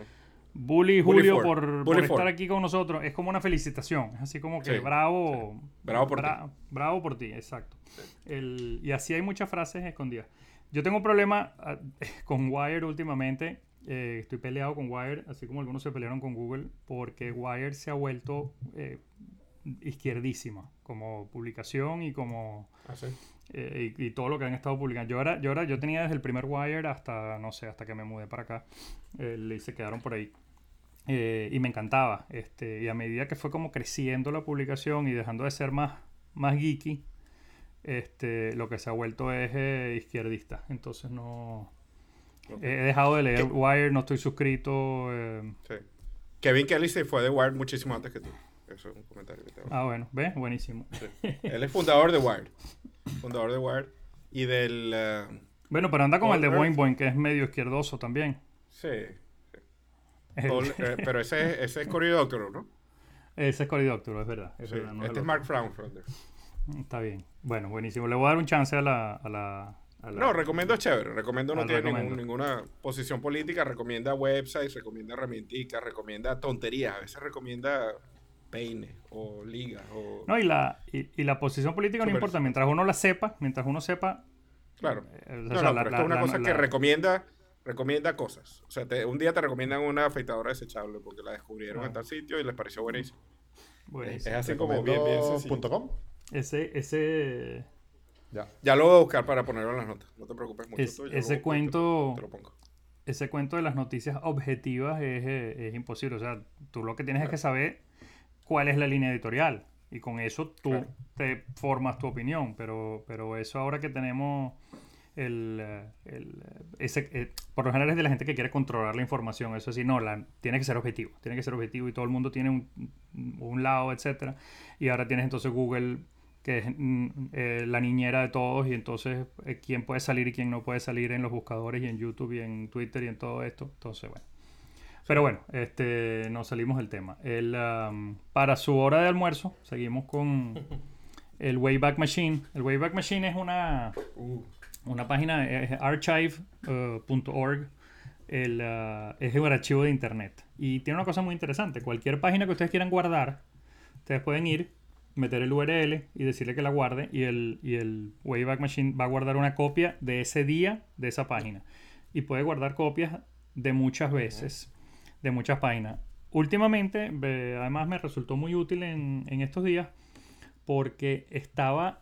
bully Julio por, Bully por estar aquí con nosotros. Es como una felicitación. Es así como que Sí, bravo. Bravo por bra- Bravo por ti, exacto. El- y así hay muchas frases escondidas. Yo tengo un problema ah, con Wire últimamente. eh, estoy peleado con Wire, así como algunos se pelearon con Google, porque Wire se ha vuelto eh, izquierdísima como publicación y como Ah, sí. eh, y, y todo lo que han estado publicando. Yo ahora, yo ahora, yo tenía desde el primer Wire hasta, no sé, hasta que me mudé para acá, eh, y se quedaron por ahí. Eh, y me encantaba. Este, y a medida que fue como creciendo la publicación y dejando de ser más, más geeky, este, lo que se ha vuelto es eh, izquierdista. Entonces no... He dejado de leer ¿Qué? Wire, no estoy suscrito. Sí. Kevin Kelly se fue de Wired muchísimo antes que tú. Eso es un comentario que te hago. ah, bueno, ¿ves? Buenísimo. Él es fundador de Wired. Fundador de Wired. Y del... eh, Bueno, pero anda con el de Boing. Boing, que es medio izquierdoso también. sí. El- All- eh, pero ese, es- ese es Cory Doctorow, ¿no? ese es Cory Doctorow, es verdad. es Sí. verdad, no es el este es otro. Mark Fraunfelder. Está bien. Bueno, buenísimo. Le voy a dar un chance a la... A la, a la- No, recomiendo es chévere. Recomiendo no Al tiene ningún- ninguna posición política. Recomienda websites, recomienda herramienticas, recomienda tonterías. A veces recomienda peines o ligas o... No, y la, y, y la posición política no importa. Mientras uno la sepa, mientras uno sepa... Claro. eh, o No, sea, no, la- pero la- es una la- cosa la- que recomienda, recomienda cosas. O sea, te- un día te recomiendan una afeitadora desechable porque la descubrieron Ah. en tal sitio y les pareció buenísimo. buenísimo. Es así como bien. Ese, ese, Ya. Ya lo voy a buscar para ponerlo en las notas. No te preocupes mucho. Es- tú, yo lo ese y te- cuento- Te lo pongo. ese cuento de las noticias objetivas es, eh, es imposible. O sea, tú lo que tienes es que saber cuál es la línea editorial. Y con eso tú Claro. te formas tu opinión. Pero, pero eso ahora que tenemos el, el, ese, eh, por lo general es de la gente que quiere controlar la información. Eso sí, no, la, tiene que ser objetivo. Tiene que ser objetivo y todo el mundo tiene un, un lado, etcétera. Y ahora tienes entonces Google que es mm, eh, la niñera de todos y entonces eh, quién puede salir y quién no puede salir en los buscadores y en YouTube y en Twitter y en todo esto. Entonces, bueno. Pero bueno, este, nos salimos del tema. El, um, para su hora de almuerzo, seguimos con el Wayback Machine. El Wayback Machine es una, una página, es archive.org. el, uh, es un archivo de internet. Y tiene una cosa muy interesante. Cualquier página que ustedes quieran guardar, ustedes pueden ir, meter el URL y decirle que la guarde. Y el, y el Wayback Machine va a guardar una copia de ese día de esa página. Y puede guardar copias de muchas veces, de muchas páginas. Últimamente, además me resultó muy útil en, en estos días porque estaba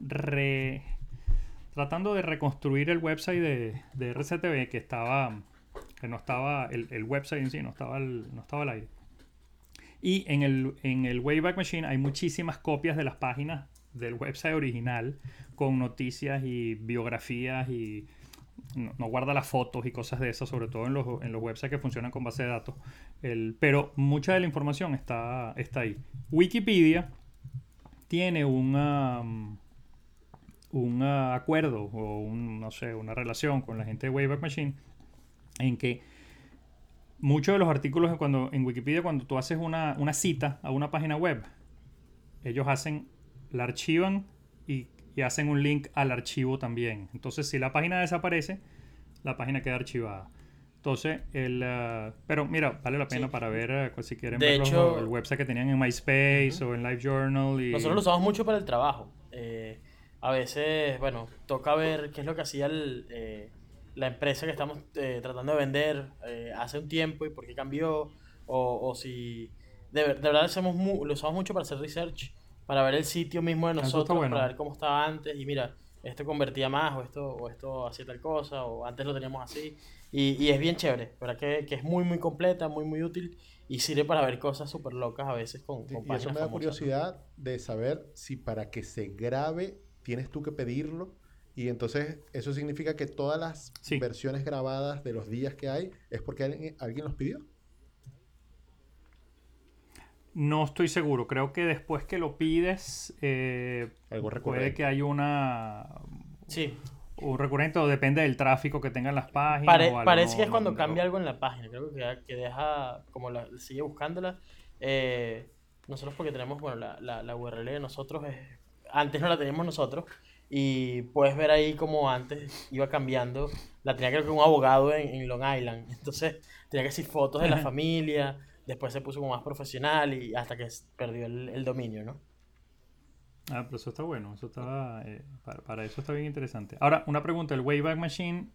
re- tratando de reconstruir el website de, de RCTV que estaba que no estaba el, el website en sí no estaba no estaba al aire y en el, en el Wayback Machine hay muchísimas copias de las páginas del website original con noticias y biografías y no, guarda las fotos y cosas de esas, sobre todo en los, en los websites que funcionan con base de datos. El, pero mucha de la información está, está ahí. Wikipedia tiene un, um, un acuerdo o un, no sé, una relación con la gente de Wayback Machine en que muchos de los artículos cuando, en Wikipedia, cuando tú haces una, una cita a una página web, ellos hacen, la archivan y, hacen un link al archivo también. Entonces, si la página desaparece, la página queda archivada. Entonces, el, uh, pero mira, vale la pena Sí. para ver uh, si quieren De ver el website que tenían en MySpace o en LiveJournal. Y... Nosotros lo usamos mucho para el trabajo. Eh, a veces, bueno, toca ver qué es lo que hacía el, eh, la empresa que estamos eh, tratando de vender eh, hace un tiempo y por qué cambió. O, o si de, de verdad hacemos mu- lo usamos mucho para hacer research, para ver el sitio mismo de nosotros, bueno. para ver cómo estaba antes. Y mira, esto convertía más, o esto, o esto hacía tal cosa, o antes lo teníamos así. Y, y es bien chévere, ¿verdad? Que, que es muy, muy completa, muy, muy útil y sirve para ver cosas súper locas a veces con, con Y eso me da famosas, ¿no? curiosidad de saber si para que se grabe tienes tú que pedirlo. Y entonces eso significa que todas las Sí. versiones grabadas de los días que hay es porque alguien, alguien los pidió. No estoy seguro. Creo que después que lo pides, eh, Algo puede que haya una Sí, un recurrente o depende del tráfico que tengan las páginas. Pare- o algo, parece no- que es cuando no- cambia algo en la página. Creo que, que deja, como la, sigue buscándola. eh, nosotros porque tenemos, bueno, la, la, la URL de nosotros es, antes no la teníamos nosotros. Y puedes ver ahí como antes iba cambiando. La tenía creo que un abogado en, en Long Island. Entonces tenía que decir fotos de la familia. Después se puso como más profesional y hasta que perdió el, el dominio, ¿no? Ah, pero eso está bueno. Eso está, eh, para, para eso está bien interesante. Ahora, una pregunta. ¿El Wayback Machine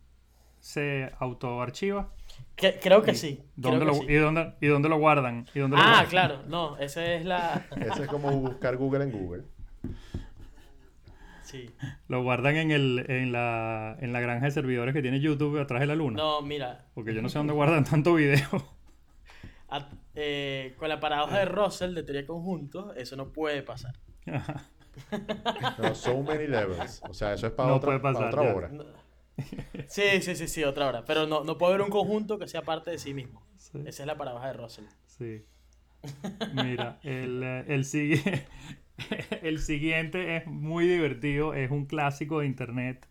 se autoarchiva? Que- creo que sí. creo ¿Dónde que lo, sí. y, dónde, ¿Y dónde lo guardan? ¿Y dónde lo Ah, guardan? claro. No, esa es la... Eso es como buscar Google en Google. Sí. Lo guardan en, el, en, la, en la granja de servidores que tiene YouTube atrás de la luna. No, mira, Porque yo no sé dónde guardan tanto video. A- eh, con la paradoja de Russell de teoría de conjuntos, eso no puede pasar. No, so many levels. O sea, eso es para No otra, para otra hora. No. Sí, sí, sí, sí, otra hora. Pero no, no puede haber un conjunto que sea parte de sí mismo. Sí. Esa es la paradoja de Russell. Sí. Mira, el, eh, el, el siguiente es muy divertido, es un clásico de internet.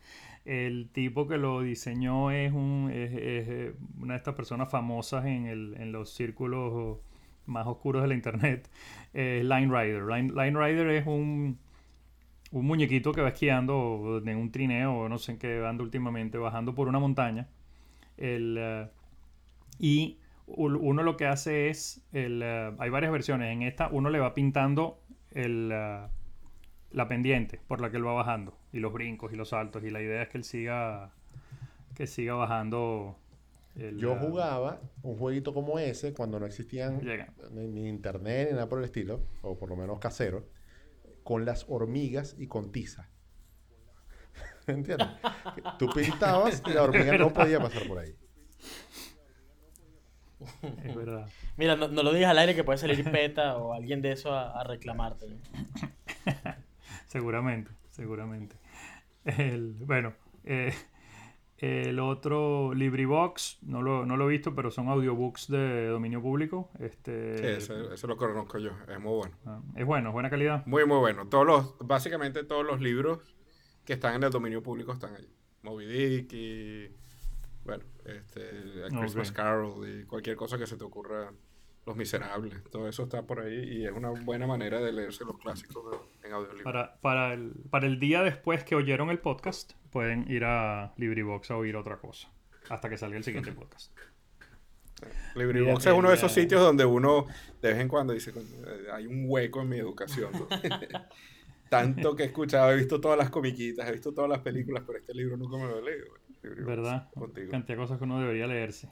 El tipo que lo diseñó es, un, es, eh, una de estas personas famosas en, el, en los círculos más oscuros de la internet. Es Line Rider. Line, Line Rider es un, un muñequito que va esquiando en un trineo, no sé en qué anda últimamente, bajando por una montaña. El, eh, y uno lo que hace es, el, eh, hay varias versiones, en esta uno le va pintando el, la pendiente por la que él va bajando, y los brincos y los saltos, y la idea es que él siga, que siga bajando. el, Yo jugaba un jueguito como ese cuando no existían Llega. ni, ni internet ni nada por el estilo, o por lo menos casero, con las hormigas y con tiza. ¿Entiendes? Tú pintabas y la hormiga no podía pasar por ahí. Es verdad. Mira, no, no lo digas al aire que puede salir PETA o alguien de eso a, a reclamarte. ¿no? Seguramente, seguramente. El, bueno, eh, el otro LibriVox, no lo, no lo he visto, pero son audiobooks de dominio público. Este, eso, eso lo conozco yo. Es muy bueno. ah, es bueno, es buena calidad. Muy, muy bueno. Todos los, básicamente todos los libros que están en el dominio público están ahí. Moby Dick y, bueno, este, A Christmas. Carol y cualquier cosa que se te ocurra. Los Miserables. Todo eso está por ahí y es una buena manera de leerse los clásicos de- en audiolibro. Para, para, el, para el día después que oyeron el podcast, pueden ir a LibriVox a oír otra cosa. Hasta que salga el siguiente podcast. LibriVox es uno de esos sitios donde uno de vez en cuando dice, "Coño, eh, hay un hueco en mi educación. ¿no?". Tanto que he escuchado, he visto todas las comiquitas, he visto todas las películas, pero este libro nunca me lo he leído. LibriVox, ¿Verdad? Contigo. Cantidad de cosas que uno debería leerse.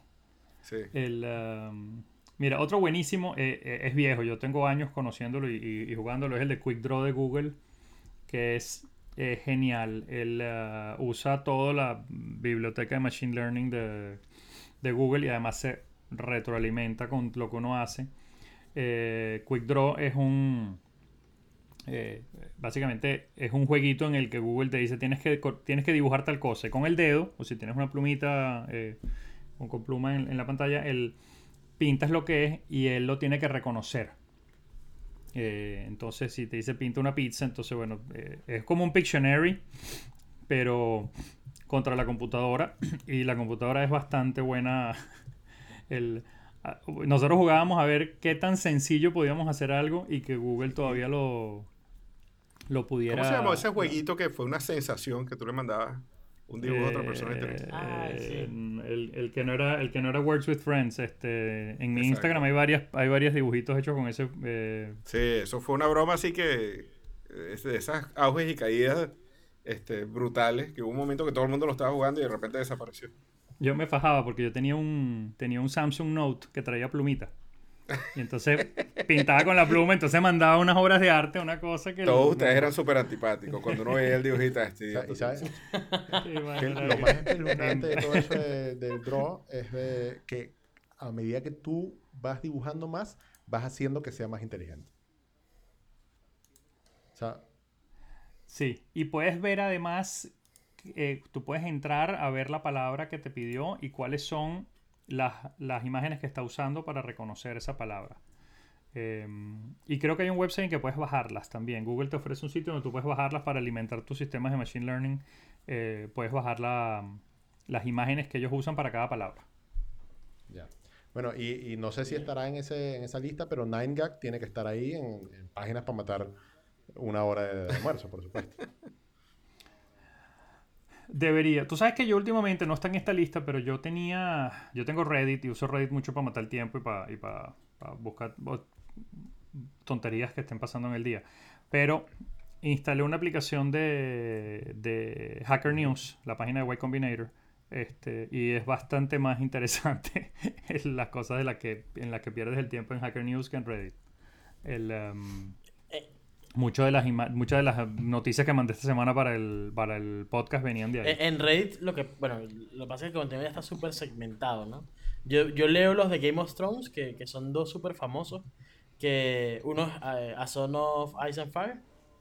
Sí. El, um, mira, otro buenísimo, eh, eh, es viejo, yo tengo años conociéndolo y, jugándolo, es el de Quick Draw de Google, que es eh, genial. Él usa toda la biblioteca de Machine Learning de, de Google y además se retroalimenta con lo que uno hace. Quick Draw es un... básicamente es un jueguito en el que Google te dice tienes que, tienes que dibujar tal cosa. Con el dedo, o si tienes una plumita con, pluma en, en la pantalla, él pintas lo que es y él lo tiene que reconocer. Eh, entonces, si te dice pinta una pizza, entonces, bueno, eh, es como un Pictionary, pero contra la computadora. Y la computadora es bastante buena. El, a- nosotros jugábamos a ver qué tan sencillo podíamos hacer algo y que Google todavía lo, lo pudiera. ¿Cómo se ese jueguito que fue una sensación que tú le mandabas un dibujo a otra persona? y Eh, Ah, sí. el, el que no era el que no era Words with Friends este en mi Exacto. Instagram hay varias hay varios dibujitos hechos con ese eh, Sí, eso fue una broma así que eh, de esas auges y caídas este, brutales, que hubo un momento que todo el mundo lo estaba jugando y de repente desapareció. yo me fajaba porque yo tenía un tenía un Samsung Note que traía plumita y entonces pintaba con la pluma entonces mandaba unas obras de arte una cosa que Todos ustedes eran súper antipáticos. Cuando uno veía el dibujito, este y sabes Sí, que lo más espeluznante de todo eso de- del draw es de que a medida que tú vas dibujando más, vas haciendo que sea más inteligente. O sea, Sí, y puedes ver además, eh, tú puedes entrar a ver la palabra que te pidió y cuáles son las, las imágenes que está usando para reconocer esa palabra. Eh, y creo que hay un website en que puedes bajarlas también. Google te ofrece un sitio donde tú puedes bajarlas para alimentar tus sistemas de Machine Learning. Eh, puedes bajar la- las imágenes que ellos usan para cada palabra. ya. Bueno, y, y no sé si estará en, ese, en esa lista, pero 9gag tiene que estar ahí en, en páginas para matar una hora de, de almuerzo, por supuesto. Debería. Tú sabes que yo últimamente no está en esta lista, pero yo tenía. Yo tengo Reddit y uso Reddit mucho para matar el tiempo y para, y para, para buscar tonterías que estén pasando en el día. Pero instalé una aplicación de, de Hacker News, la página de Y Combinator. Este, y es bastante más interesante las cosas de las que, en las que pierdes el tiempo en Hacker News que en Reddit. El, Eh. Mucho de las muchas de las noticias que mandé esta semana para el, para el podcast venían de ahí. Eh, En Reddit, lo que, bueno, lo que pasa es que el contenido ya está súper segmentado, ¿no? Yo, yo leo los de Game of Thrones, que, que son dos súper famosos, que uno es eh, A Son of Ice and Fire,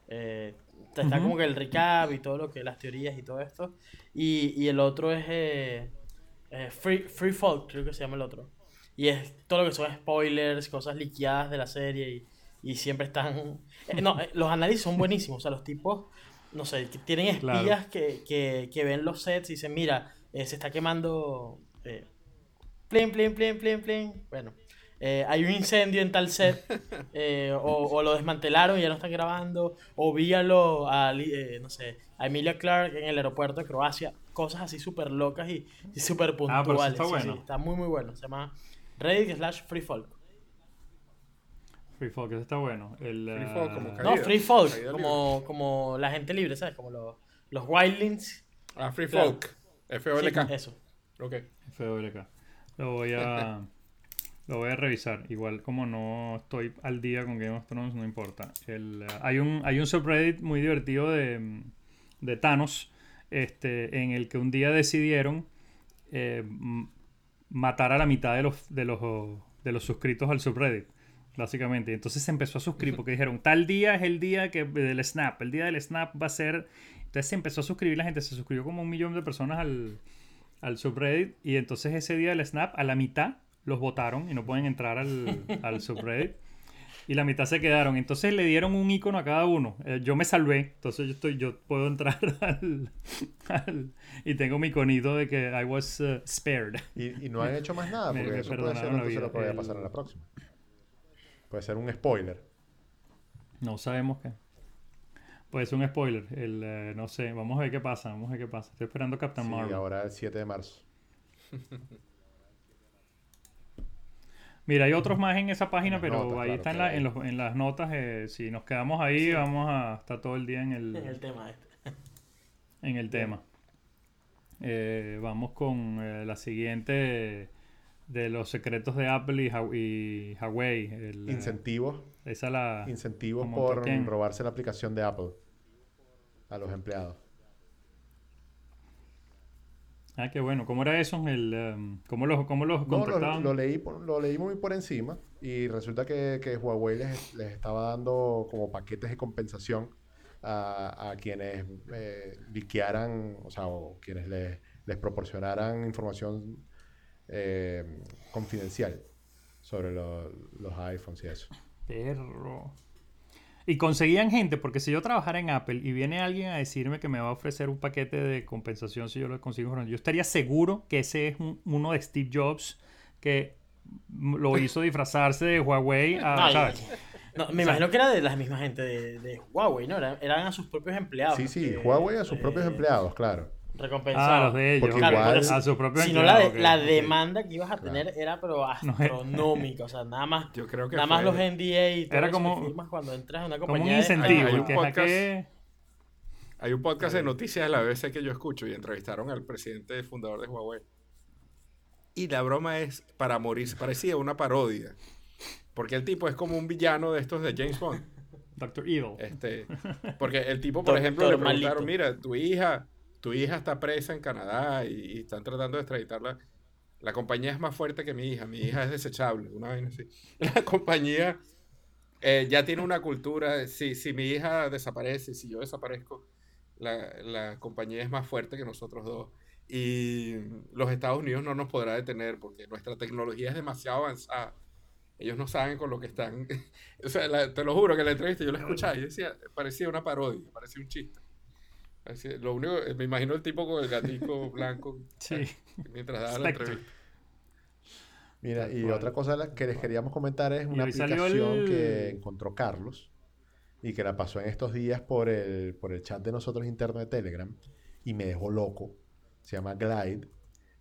eh, está como que el recap y todo lo que, las teorías y todo esto, y, y el otro es eh, eh, Free, Free Folk, creo que se llama el otro, y es todo lo que son spoilers, cosas liqueadas de la serie, y, y siempre están... eh, no, eh, los análisis son buenísimos, o sea, los tipos no sé, tienen Claro. espías que, que, que ven los sets y dicen, mira, eh, se está quemando... Eh, plin, plin, plin, plin, plin. Bueno, eh, hay un incendio en tal set, eh, o, o lo desmantelaron y ya no están grabando, o víalo a, eh, no sé, a Emilia Clark en el aeropuerto de Croacia, cosas así súper locas y, y súper Ah, pero eso puntuales. está Sí, sí, está muy, muy bueno. Se llama Reddit slash Free Folk. Free Folk, ese está bueno. El, Free ah, Folk, como No, Caída, Free Folk, como, como la gente libre, ¿sabes? Como los, los Wildlings. Ah, Free Claro. Folk. F-O-L-K. Sí, eso. Ok. FWK. Lo voy a. Lo voy a revisar. Igual como no estoy al día con Game of Thrones, no importa. El, ah, hay, un, hay un subreddit muy divertido de, de Thanos. Este, en el que un día decidieron eh, matar a la mitad de los, de los, de los suscritos al subreddit. Básicamente. Entonces se empezó a suscribir porque dijeron, tal día es el día que, del Snap. El día del Snap va a ser... Entonces se empezó a suscribir la gente. Se suscribió como un millón de personas al, al subreddit. Y entonces ese día del Snap, a la mitad los votaron y no pueden entrar al, al subreddit. Y la mitad se quedaron. Entonces le dieron un icono a cada uno. Eh, yo me salvé. Entonces yo estoy, yo puedo entrar al, al- y tengo mi iconito de que I was uh, spared. Y, y no han hecho más nada, Me- porque me eso puede ser entonces lo a El- pasar en la próxima. Puede ser un spoiler. No sabemos qué. Puede ser un spoiler. El, eh, no sé. Vamos a ver qué pasa. Vamos a ver qué pasa. Estoy esperando Captain Sí, Marvel. ahora el 7 de marzo. Mira, hay otros más en esa página, En pero notas, ahí claro, está en, que la- hay. en, los- en las notas. eh, si nos quedamos ahí, vamos a estar todo el día en el, En el tema este. en el tema. Eh, vamos con eh, la siguiente de los secretos de Apple y, y Huawei. el, eh, Incentivos, esa la... incentivos por robarse la aplicación de Apple a los empleados. Ah, qué bueno. ¿Cómo era eso? El, em, ¿Cómo los, cómo los No, lo, lo leí, por- lo leí muy por encima y resulta que, que Huawei les, les estaba dando como paquetes de compensación a, a quienes eh, liquearan, o sea, o quienes les, les proporcionaran información eh, confidencial sobre lo- los iPhones y eso. Perro. Y conseguían gente, porque si yo trabajara en Apple y viene alguien a decirme que me va a ofrecer un paquete de compensación si yo lo consigo, yo estaría seguro que ese es un- uno de Steve Jobs que lo hizo disfrazarse de Huawei a, ¿sabes? no, me imagino que era de la misma gente de, de Huawei, ¿no? Eran, eran a sus propios empleados. Sí, sí, que, Huawei a sus eh, propios empleados, claro. Recompensados. Ah, los de ellos. Porque ok. igual- a sus propios Si no, la, de- la demanda que ibas a tener era pero astronómica. O sea, nada más, Yo creo que nada más los NDA y todo Era como- que firmas cuando entras a una Como un compañía. de- incentivo. Hay un podcast- que- Hay un podcast de noticias de la BBC que yo escucho y entrevistaron al presidente fundador de Huawei. Y la broma es para morirse, parecía una parodia. Porque el tipo es como un villano de estos de James Bond. Dr. Evil. Este, porque el tipo, por Doctor ejemplo, le preguntaron, malito. mira, tu hija, tu hija está presa en Canadá y, están tratando de extraditarla. La compañía es más fuerte que mi hija, mi hija es desechable, una vaina así. La compañía eh, ya tiene una cultura, si, si mi hija desaparece, si yo desaparezco, la, la compañía es más fuerte que nosotros dos. Y los Estados Unidos no nos podrá detener porque nuestra tecnología es demasiado avanzada. Ellos no saben con lo que están. o sea, te lo juro que la entrevista yo la escuchaba y decía, parecía una parodia, parecía un chiste. Lo único, me imagino el tipo con el gatico blanco Sí. mientras daba la entrevista. Mira, y otra cosa que les queríamos comentar es una aplicación el- que encontró Carlos y que la pasó en estos días por el, por el chat de nosotros interno de Telegram y me dejó loco. Se llama Glide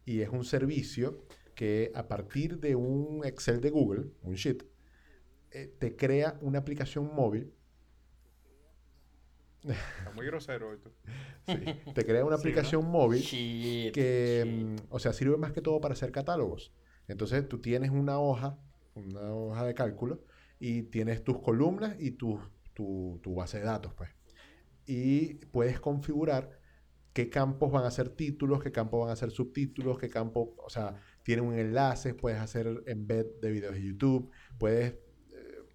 y es un servicio que a partir de un Excel de Google, un sheet, eh, te crea una aplicación móvil. Está muy grosero esto. sí, te crea una Sí, aplicación móvil Shit, que, shit. mm, o sea, sirve más que todo para hacer catálogos. Entonces tú tienes una hoja, una hoja de cálculo, y tienes tus columnas y tu, tu, tu base de datos, pues. Y puedes configurar qué campos van a ser títulos, qué campos van a ser subtítulos, qué campo, o sea, tiene un enlace, puedes hacer embed de videos de YouTube, puedes eh,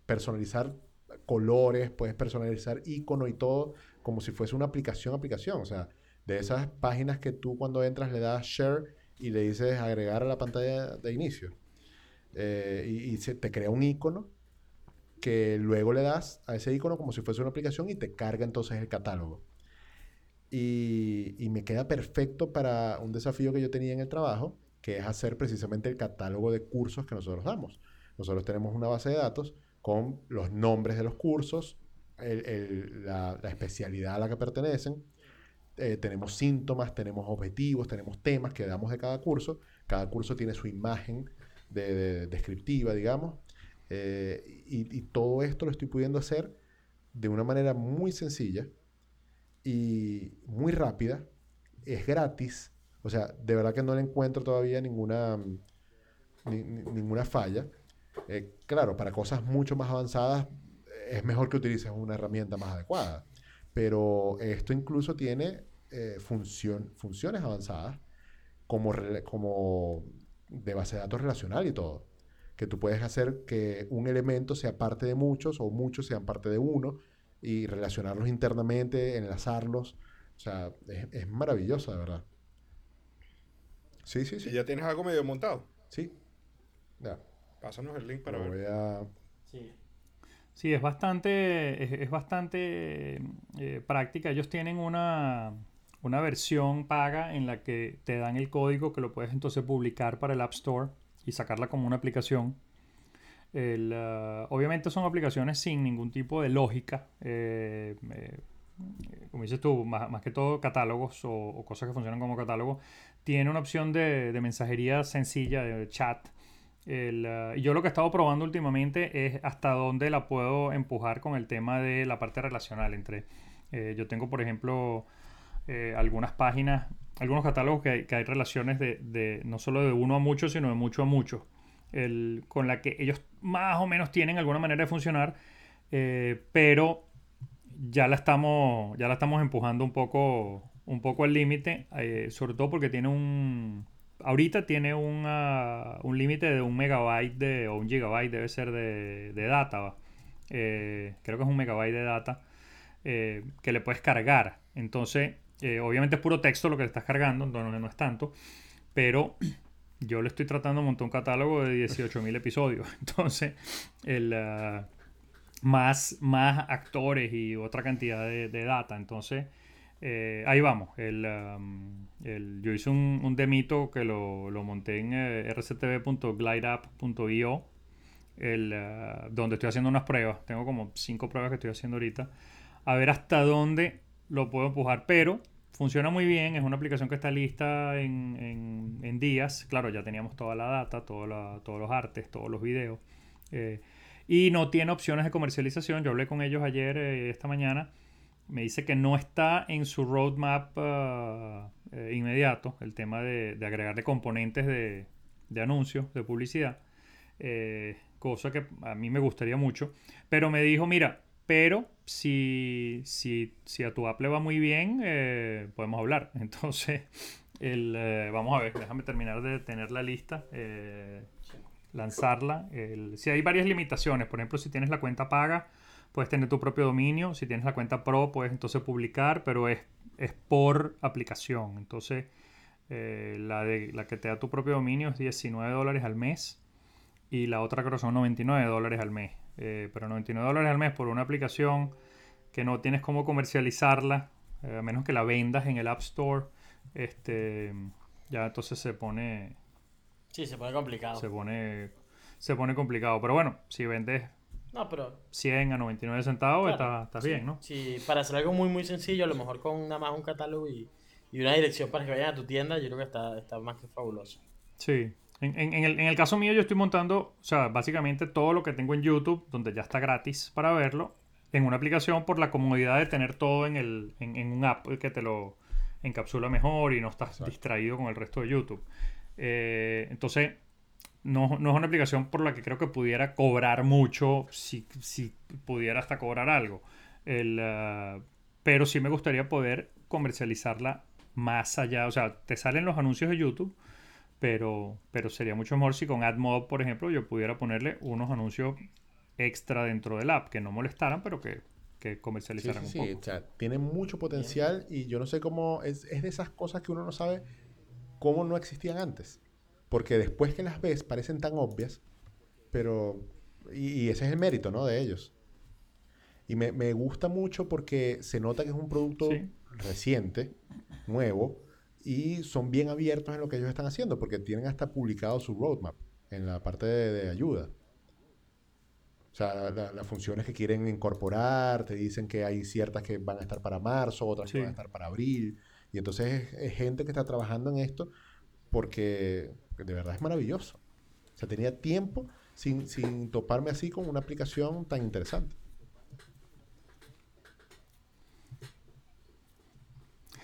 personalizar colores, puedes personalizar icono y todo como si fuese una aplicación, aplicación, o sea, de esas páginas que tú cuando entras le das share y le dices agregar a la pantalla de inicio. Eh, y se te crea un icono que luego le das a ese icono como si fuese una aplicación y te carga entonces el catálogo. Y me queda perfecto para un desafío que yo tenía en el trabajo, que es hacer precisamente el catálogo de cursos que nosotros damos. Nosotros tenemos una base de datos con los nombres de los cursos, la, especialidad a la que pertenecen, eh, tenemos síntomas, tenemos objetivos, tenemos temas que damos de cada curso. Cada curso tiene su imagen de, de- descriptiva, digamos. Eh, y, todo esto lo estoy pudiendo hacer de una manera muy sencilla y muy rápida. Es gratis. O sea, de verdad que no le encuentro todavía ninguna, ni- ni- ninguna falla. Eh, claro, para cosas mucho más avanzadas eh, es mejor que utilices una herramienta más adecuada. Pero esto incluso tiene eh, función- funciones avanzadas como, como de base de datos relacional y todo. Que tú puedes hacer que un elemento sea parte de muchos o muchos sean parte de uno y relacionarlos internamente, enlazarlos. O sea, es, es maravilloso, de verdad. Sí, sí, sí. ya tienes algo medio montado, Sí. Ya. Pásanos el link para Lo ver. voy a... Sí. Sí, es bastante, es, es bastante eh, práctica. Ellos tienen una, una versión paga en la que te dan el código que lo puedes entonces publicar para el App Store y sacarla como una aplicación. El, ah, obviamente son aplicaciones sin ningún tipo de lógica. eh, eh, como dices tú, más, más que todo catálogos o, o cosas que funcionan como catálogo. Tiene una opción de, de mensajería sencilla, de chat. El, y yo lo que he estado probando últimamente es hasta dónde la puedo empujar con el tema de la parte relacional. Entre, eh, yo tengo, por ejemplo, eh, algunas páginas, algunos catálogos que hay, que hay relaciones de, de no solo de uno a mucho, sino de mucho a mucho. El, con la que ellos más o menos tienen alguna manera de funcionar, eh, pero ya la estamos, ya la estamos empujando un poco, un poco al límite, sobre todo porque tiene un, ahorita tiene un, límite de un megabyte de, o un gigabyte debe ser de, de data. Eh, creo que es un megabyte de data eh, que le puedes cargar. Entonces, eh, obviamente es puro texto lo que le estás cargando, no, no, es tanto, pero yo le estoy tratando de montar un catálogo de 18.000 episodios. Entonces, el, ah, más, más actores y otra cantidad de, de data. Entonces, eh, ahí vamos. Um, el- yo hice un, demito que lo, monté en eh, ah, donde estoy haciendo unas pruebas. Tengo como cinco pruebas que estoy haciendo ahorita. A ver hasta dónde lo puedo empujar. Pero funciona muy bien. Es una aplicación que está lista en, días. Claro, ya teníamos toda la data, todos los artes, todos los videos. Eh, y no tiene opciones de comercialización. Yo hablé con ellos ayer, eh, esta mañana. Me dice que no está en su roadmap ah, eh, inmediato el tema de, de agregarle componentes de, de anuncios, de publicidad. Eh, cosa que a mí me gustaría mucho. Pero me dijo, mira, pero si, si, si a tu app le va muy bien, eh, podemos hablar. Entonces, el, eh, vamos a ver, déjame terminar de tener la lista. eh, lanzarla. El- si hay varias limitaciones, por ejemplo, si tienes la cuenta paga, puedes tener tu propio dominio. Si tienes la cuenta pro, puedes entonces publicar, pero es, es por aplicación. Entonces, eh, la, de, la que te da tu propio dominio es 19 dólares al mes y la otra creo son 99 dólares al mes. Eh, pero 99 dólares al mes por una aplicación que no tienes cómo comercializarla, eh, a menos que la vendas en el App Store, este, ya entonces se pone, Sí, se pone complicado. se pone, se pone complicado. Pero bueno, si vendes No, pero 100 a 99 centavos, Claro, está, está sí, bien, ¿no? Sí, para hacer algo muy, muy sencillo, a lo mejor con nada más un catálogo y, y una dirección para que vayan a tu tienda, yo creo que está, está más que fabuloso. Sí. En, en- en el, en el caso mío, yo estoy montando, o sea, básicamente todo lo que tengo en YouTube, donde ya está gratis para verlo, en una aplicación por la comodidad de tener todo en, el, en, en un app que te lo encapsula mejor y no estás distraído con el resto de YouTube. Eh, entonces, no, no es una aplicación por la que creo que pudiera cobrar mucho, si, si pudiera hasta cobrar algo. El, ah, pero sí me gustaría poder comercializarla más allá. O sea, te salen los anuncios de YouTube, pero, pero sería mucho mejor si con AdMob, por ejemplo, yo pudiera ponerle unos anuncios extra dentro del app que no molestaran, pero que, que Sí, comercializaran sí, un sí. poco. O sea, tiene mucho potencial y yo no sé cómo... Es, es de esas cosas que uno no sabe cómo no existían antes. Porque después que las ves parecen tan obvias, pero... Y, y ese es el mérito, ¿no? De ellos. Y me, me gusta mucho porque se nota que es un producto Sí. reciente, nuevo, y son bien abiertos en lo que ellos están haciendo, porque tienen hasta publicado su roadmap en la parte de, de ayuda. O sea, la- la- las funciones que quieren incorporar, te dicen que hay ciertas que van a estar para marzo, otras Sí. que van a estar para abril. Y entonces es, es gente que está trabajando en esto porque de verdad es maravilloso. O sea, tenía tiempo sin, sin toparme así con una aplicación tan interesante.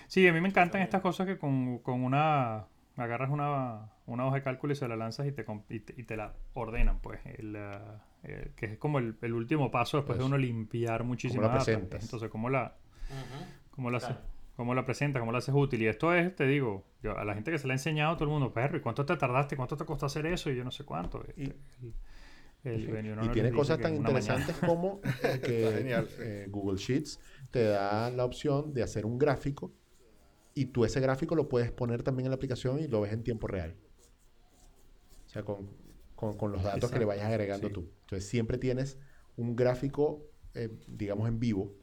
Sí, a mí me encantan estas cosas que con, con una agarras una, una hoja de cálculo y se la lanzas y te, y te, y te la ordenan, pues, el, ah, eh, que es como el, el último paso después de uno limpiar muchísima la data. presentas? Entonces, ¿cómo la, cómo la, Claro. Cómo la presentas, cómo la haces útil. Y esto es, te digo, yo, a la gente que se le ha enseñado, todo el mundo, perro, ¿y cuánto te tardaste? ¿Cuánto te costó hacer eso? Y yo no sé cuánto. Este, el- el- el- Y tiene cosas tan una mañana. interesantes como eh, que genial. eh, Google Sheets te da la opción de hacer un gráfico y tú ese gráfico lo puedes poner también en la aplicación y lo ves en tiempo real. O sea, con, con- con los datos que le Exacto, vayas agregando sí. tú. Entonces siempre tienes un gráfico, eh, digamos, en vivo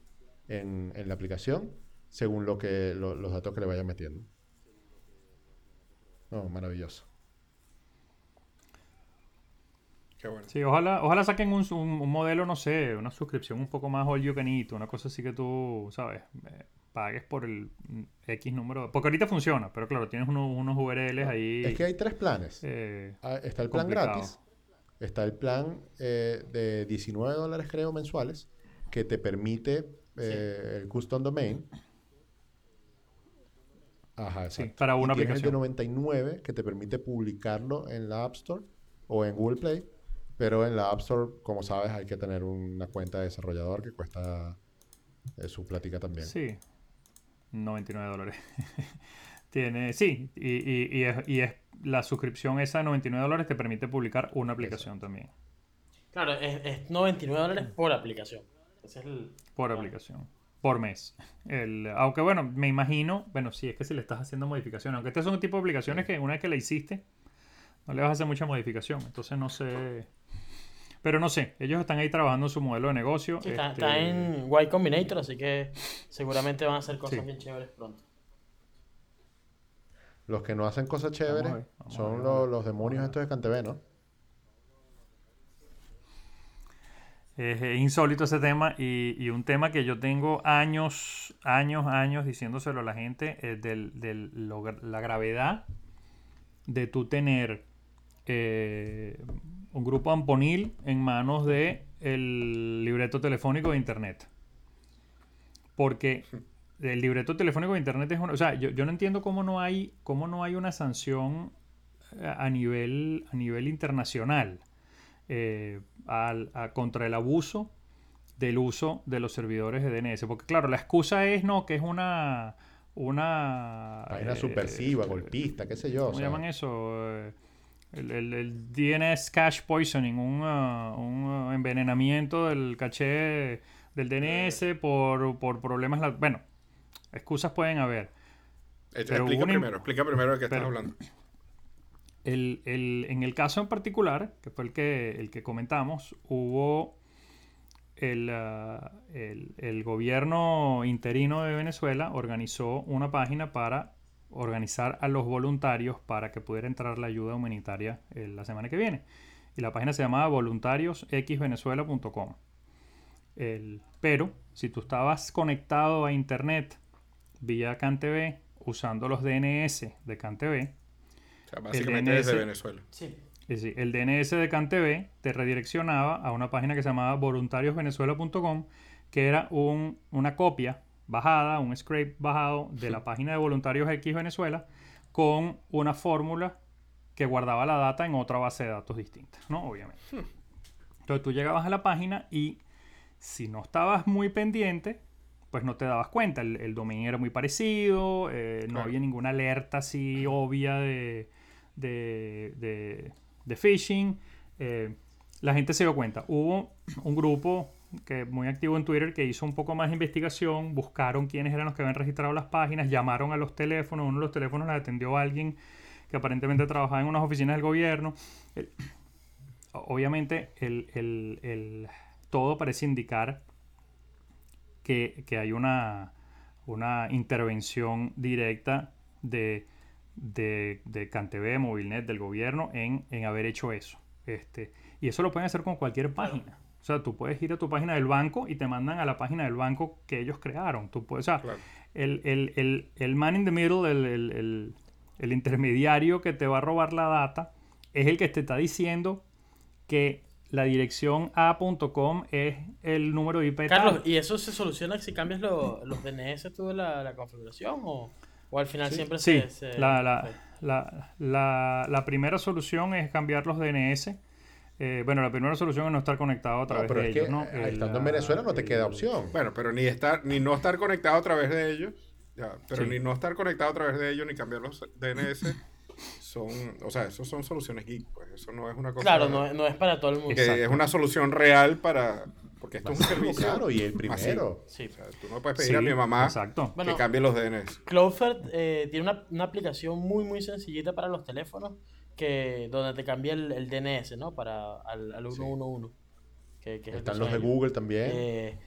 en, en la aplicación según lo que lo- los datos que le vayas metiendo. No, maravilloso. Qué bueno. Sí, ojalá, ojalá saquen un, un- un modelo, no sé, una suscripción un poco más all you can eat, una cosa así que tú, ¿sabes? Eh, pagues por el mm, X número. Porque ahorita funciona, pero claro, tienes unos, unos URLs ahí. Es que hay tres planes. eh, Ah, está el plan complicado. gratis, está el plan eh, de 19 dólares creo mensuales que te permite eh, el custom domain. Ajá, Sí, exacto. para una y el de aplicación. 99 que te permite publicarlo en la App Store o en Google Play, pero en la App Store, como sabes, hay que tener una cuenta de desarrollador que cuesta eh, su plática también. Sí, 99 dólares. Tiene, sí, y, y- y es, y es la suscripción esa de 99 dólares te permite publicar una aplicación también, Claro, es, es 99 dólares por aplicación. Ese es el... por aplicación, por mes. El, aunque bueno, me imagino, bueno, sí, es que si le estás haciendo modificaciones, aunque este son un tipo de aplicaciones que una vez que la hiciste, no le vas a hacer mucha modificación, entonces no sé. Pero no sé, ellos están ahí trabajando en su modelo de negocio. Sí, está, este, está en Y Combinator, así que seguramente van a hacer cosas Sí. bien chéveres pronto. Los que no hacen cosas chéveres ver, vamos a son ver, vamos los demonios estos de Cantebé, ¿no? Es eh, insólito ese tema y, y un tema que yo tengo años, años, años diciéndoselo a la gente lo gra- la gravedad de tú tener eh, un grupo amponil en manos de el libreto telefónico de internet. Porque el libreto telefónico de internet es una, o sea, yo, yo no entiendo cómo no hay, cómo no hay una sanción eh, a nivel, a nivel internacional eh, al- a- contra el abuso del uso de los servidores de DNS. Porque claro, la excusa es no, que es una... una Página eh, subversiva, golpista, qué sé yo. o ¿Cómo sea, llaman eso? Eh, El, el- el DNS cache poisoning, un, ah, un, ah, envenenamiento del caché del DNS por, por problemas. la- Bueno, excusas pueden haber. Eh, explica primero, explica primero de qué estás pero- hablando. En el caso en particular, que fue el que, comentamos, hubo el, ah, el- gobierno interino de Venezuela organizó una página para organizar a los voluntarios para que pudiera entrar la ayuda humanitaria eh, la semana que viene. Y la página se llamaba voluntariosxvenezuela.com. El- Pero si tú estabas conectado a internet vía CanTV usando los DNS de CanTV, O sea, básicamente desde DNS. Venezuela. Sí. decir, el DNS de CanTV te redireccionaba a una página que se llamaba voluntariosvenezuela.com, que era un- una copia bajada, un scrape bajado de la página de Voluntarios X Venezuela con una fórmula que guardaba la data en otra base de datos distinta, ¿no? Obviamente. Entonces tú llegabas a la página y si no estabas muy pendiente, pues no te dabas cuenta. El, el dominio era muy parecido, eh, no Claro. había ninguna alerta así obvia de, de, de- de phishing. Eh, la gente se dio cuenta. Hubo un grupo que muy activo en Twitter que hizo un poco más de investigación, buscaron quiénes eran los que habían registrado las páginas, llamaron a los teléfonos, uno de los teléfonos la atendió a alguien que aparentemente trabajaba en unas oficinas del gobierno. Obviamente el, el- el- todo parece indicar que, que hay una, una intervención directa de, de, de CanTV, Movilnet, del gobierno en, en haber hecho eso. Este, y eso lo pueden hacer con cualquier página. O sea, tú puedes ir a tu página del banco y te mandan a la página del banco que ellos crearon. Tú puedes, o sea, Claro. el, el- el- el man in the middle, el, el- intermediario que te va a robar la data, es el que te está diciendo que la dirección a.com es el número IP tal. Carlos, ¿y eso se soluciona si cambias lo- los DNS tú de la, la configuración? O, o al final siempre Sí, se, se- la, la, la, la- la primera solución es cambiar los DNS. Eh, bueno, la primera solución es no estar conectado a No, través pero de es ellos, que ¿no? eh, El, estando en Venezuela no te el- queda opción. Bueno, pero ni estar, ni no estar conectado a través de ellos. Ya, pero Sí. ni no estar conectado a través de ellos ni cambiar los DNS son, o sea, eso son soluciones geek, pues eso no es una cosa Claro, no, no es para todo el mundo. que es una solución real para porque esto es un servicio. claro, y el primero. Sí. O sea, tú no puedes pedir Sí, a mi mamá Exacto. Bueno, que cambie los DNS. Cloudflare eh, tiene una, una aplicación muy, muy sencillita para los teléfonos que donde te cambia el, el DNS, ¿no? Para al, al 111. Que, que es que Están los de. Google también. Eh,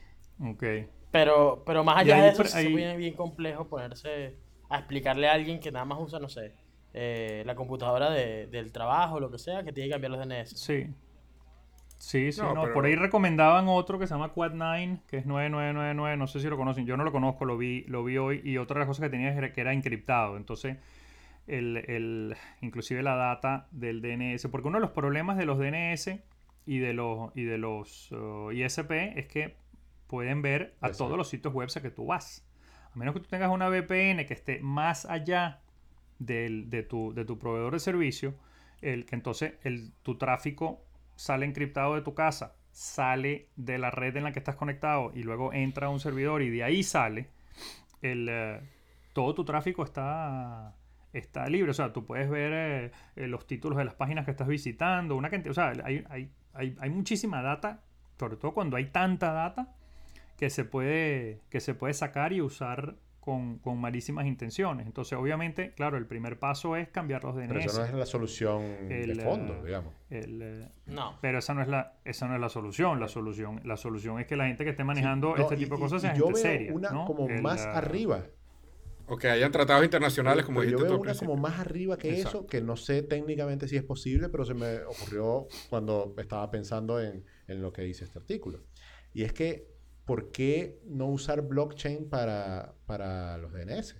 Ok. pero, pero más allá ahí de eso, sí se ahí- pone bien complejo ponerse a explicarle a alguien que nada más usa, no sé, eh, la computadora de- del trabajo, lo que sea, que tiene que cambiar los DNS. Sí. Sí, sí, No, no, pero- por ahí recomendaban otro que se llama Quad9, que es 9999, no sé si lo conocen, yo no lo conozco, lo vi, lo vi hoy, y otra de las cosas que tenía era que era encriptado, entonces, el, el- inclusive la data del DNS, porque uno de los problemas de los DNS y de los, y de los uh, ISP es que pueden ver a todos los sitios web a que tú vas. A menos que tú tengas una VPN que esté más allá del- de, tu, de tu proveedor de servicio, el, que entonces el, tu tráfico sale encriptado de tu casa, sale de la red en la que estás conectado y luego entra a un servidor y de ahí sale, el, eh, todo tu tráfico está, está libre. O sea, tú puedes ver eh, eh, los títulos de las páginas que estás visitando, una cantidad, o sea, hay, hay, hay, hay muchísima data, sobre todo cuando hay tanta data que se puede, que se puede sacar y usar con, con malísimas intenciones. Entonces, obviamente, claro, el primer paso es cambiar los DNS. Pero eso no es la solución El, de fondo, eh, digamos. El, eh, No. pero esa no es la, esa no es la solución. La solución, la solución es que la gente que esté manejando No, este y- tipo de cosas sea yo gente veo seria. una ¿no? como El, más ah, arriba. O que hayan tratados internacionales, como Pero yo dijiste tú veo una como más arriba que Exacto. eso, que no sé técnicamente si es posible, pero se me ocurrió cuando estaba pensando en, en lo que dice este artículo. Y es que, ¿por qué no usar blockchain para, para los DNS?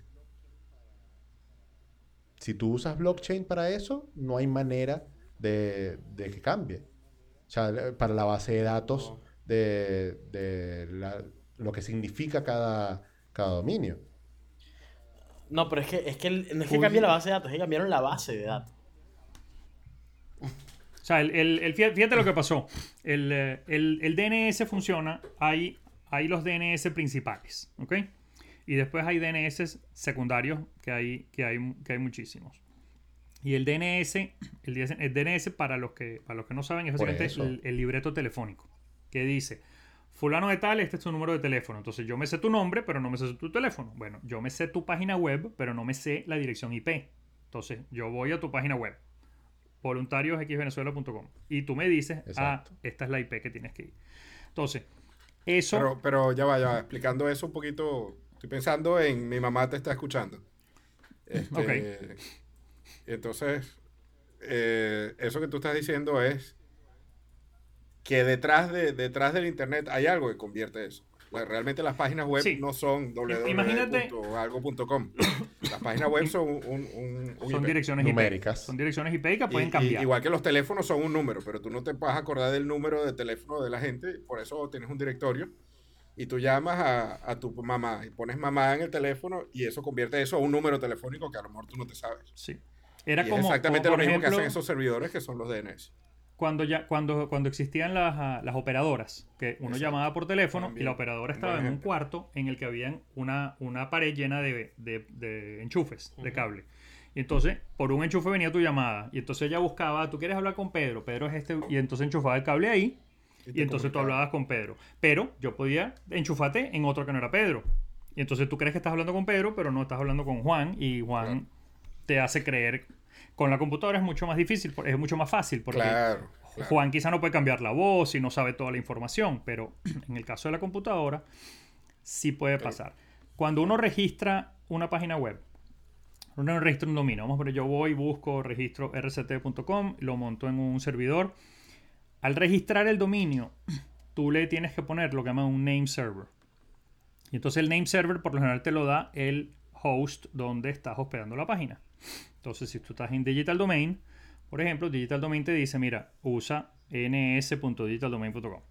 Si tú usas blockchain para eso, no hay manera de, de que cambie. O sea, para la base de datos de, de la- lo que significa cada, cada dominio. No, pero es que, es que el- no es que cambie la base de datos, es que cambiaron la base de datos. O sea, el, el- el- fíjate fíjate lo que pasó. El, eh, el- el DNS funciona, hay, hay los DNS principales, ¿ok? Y después hay DNS secundarios, que hay, que hay, que hay muchísimos. Y el DNS, el, DNS para los que, para los que no saben, es básicamente el, el libreto telefónico, que dice, fulano de tal, este es tu número de teléfono. Entonces yo me sé tu nombre, pero no me sé tu teléfono. Bueno, yo me sé tu página web, pero no me sé la dirección IP. Entonces yo voy a tu página web voluntariosxvenezuela.com y tú me dices, Exacto. ah, esta es la IP que tienes que ir. Entonces, eso... Pero, pero ya va, ya va. Explicando eso un poquito. Estoy pensando en mi mamá te está escuchando. Este, Entonces, eh, eso que tú estás diciendo es que detrás, de, detrás del Internet hay algo que convierte eso. Pues realmente las páginas web Sí. no son www.algo.com. Las páginas web son un, un- son IP. direcciones IP. Numéricas. Son direcciones IP que pueden y- cambiar. igual que los teléfonos son un número, pero tú no te vas a acordar del número de teléfono de la gente, por eso tienes un directorio. Y tú llamas a, a tu mamá y pones mamá en el teléfono y eso convierte eso a un número telefónico que a lo mejor tú no te sabes. Sí. Era y como, es exactamente como, lo mismo que hacen esos servidores que son los DNS. Cuando ya cuando cuando existían las, ah, las operadoras que uno Exacto. llamaba por teléfono También. y la operadora estaba en un cuarto en el que había una, una pared llena de, de- de enchufes de cable. Y entonces por un enchufe venía tu llamada y entonces ella buscaba tú quieres hablar con Pedro Pedro es este y entonces enchufaba el cable ahí Y entonces tú hablabas con Pedro. Pero yo podía enchufarte en otro que no era Pedro. Y entonces tú crees que estás hablando con Pedro pero no estás hablando con Juan y Juan te hace creer con la computadora es mucho más difícil es mucho más fácil porque Claro. claro. Juan quizá no puede cambiar la voz y no sabe toda la información, pero en el caso de la computadora sí puede pasar. Cuando uno registra una página web, uno registra un dominio, vamos a ver, yo voy, busco, registro rct.com, lo monto en un servidor. Al registrar el dominio, tú le tienes que poner lo que llaman un name server. Y entonces el name server por lo general te lo da el host donde estás hospedando la página. Entonces, si tú estás en Digital Domain, por ejemplo, Digital Domain te dice, mira, usa ns.digitaldomain.com.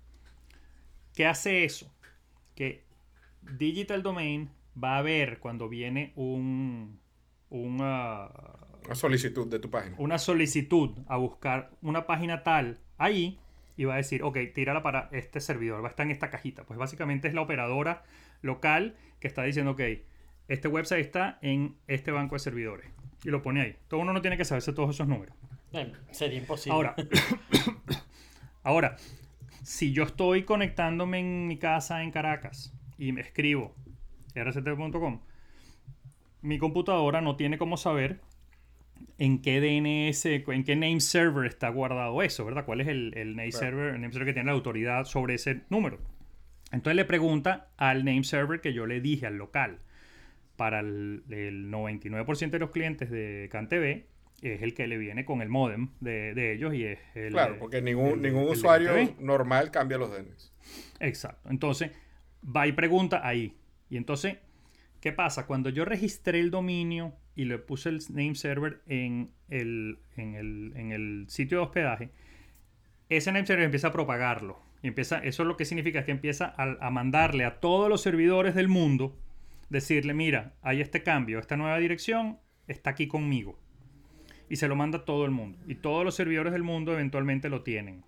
¿Qué hace eso? Que Digital Domain va a ver cuando viene un, un, ah, Una solicitud de tu página. una solicitud a buscar una página tal ahí y va a decir, ok, tírala para este servidor, va a estar en esta cajita. Pues básicamente es la operadora local que está diciendo, ok, este website está en este banco de servidores. Y lo pone ahí. Todo uno no tiene que saberse todos esos números. Eh, sería imposible. Ahora, ahora, si yo estoy conectándome en mi casa en Caracas y me escribo rct.com, mi computadora no tiene cómo saber en qué DNS, en qué name server está guardado eso, ¿verdad? ¿Cuál es el, el name, server, el name server que tiene la autoridad sobre ese número? Entonces le pregunta al name server que yo le dije al local. Para el, el 99% de los clientes de CanTV es el que le viene con el modem de, de ellos y es el... Claro, porque ningún, el- ningún el usuario normal cambia los DNS. Exacto. Entonces, va y pregunta ahí. Y entonces, ¿qué pasa? Cuando yo registré el dominio y le puse el name server en el, en el, en el sitio de hospedaje, ese name server empieza a propagarlo. Y empieza, eso lo que significa es que empieza a, a mandarle a todos los servidores del mundo, decirle, mira, hay este cambio, esta nueva dirección está aquí conmigo. Y se lo manda todo el mundo. Y todos los servidores del mundo eventualmente lo tienen.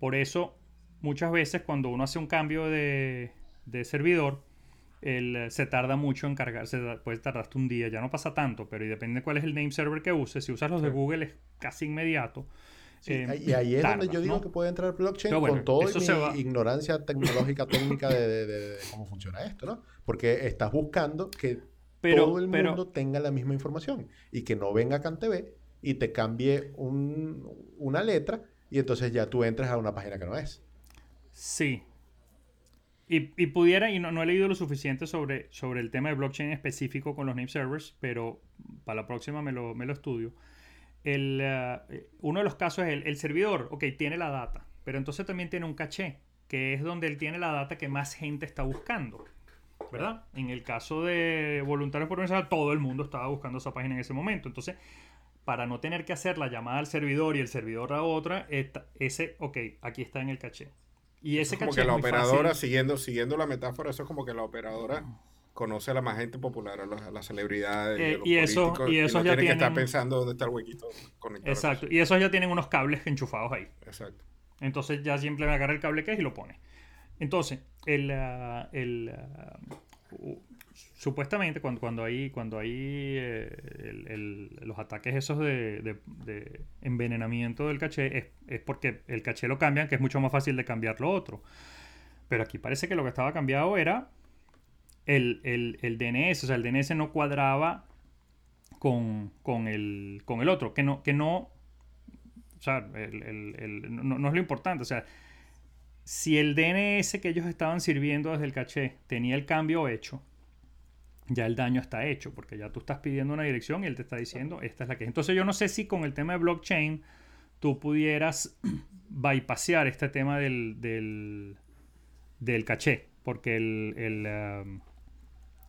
Por eso, muchas veces cuando uno hace un cambio de, de servidor, el, eh, se tarda mucho en cargar, se da- puede tardar hasta un día, ya no pasa tanto, pero y depende de cuál es el name server que uses. Si usas los de Google es casi inmediato. Sí, Eh, y ahí es donde yo digo ¿no? que puede entrar blockchain bueno, con toda mi va- ignorancia tecnológica técnica de, de- de- de cómo funciona esto, ¿no? Porque estás buscando que Pero- todo el pero- mundo tenga la misma información y que no venga CanTV y te cambie un- una letra y entonces ya tú entres a una página que no es. Sí. Y, y pudiera, y no, no he leído lo suficiente sobre, sobre el tema de blockchain específico con los name servers, pero para la próxima me lo, me lo estudio. El, eh, uno de los casos es el, el servidor, ok, tiene la data, pero entonces también tiene un caché, que es donde él tiene la data que más gente está buscando. ¿Verdad? En el caso de voluntarios por todo el mundo estaba buscando esa página en ese momento. Entonces, para no tener que hacer la llamada al servidor y el servidor a otra, esta- ese, ok, aquí está en el caché. Y ese Como caché que la es operadora, fácil. siguiendo, siguiendo la metáfora, eso es como que la operadora conoce a la más gente popular, a, las celebridades, Eh, a los y eso- y esos no ya tienen que estar pensando dónde está el huequito conectado. Exacto. Y esos ya tienen unos cables enchufados ahí. Exacto. Entonces ya simplemente agarra el cable que es y lo pone. Entonces, el, ah, el, ah, supuestamente cuando, cuando hay, cuando hay eh, el- el- los ataques esos de, de- de envenenamiento del caché, es, es porque el caché lo cambian, que es mucho más fácil de cambiar lo otro. Pero aquí parece que lo que estaba cambiado era el, el- el DNS. O sea, el DNS no cuadraba con, con, el, con el otro. Que no, que no o sea, el- el- el- no, no es lo importante. O sea, si el DNS que ellos estaban sirviendo desde el caché tenía el cambio hecho, ya el daño está hecho, porque ya tú estás pidiendo una dirección y él te está diciendo, esta es la que es. Entonces yo no sé si con el tema de blockchain tú pudieras bypassear este tema del, del, del caché, porque el... el, um,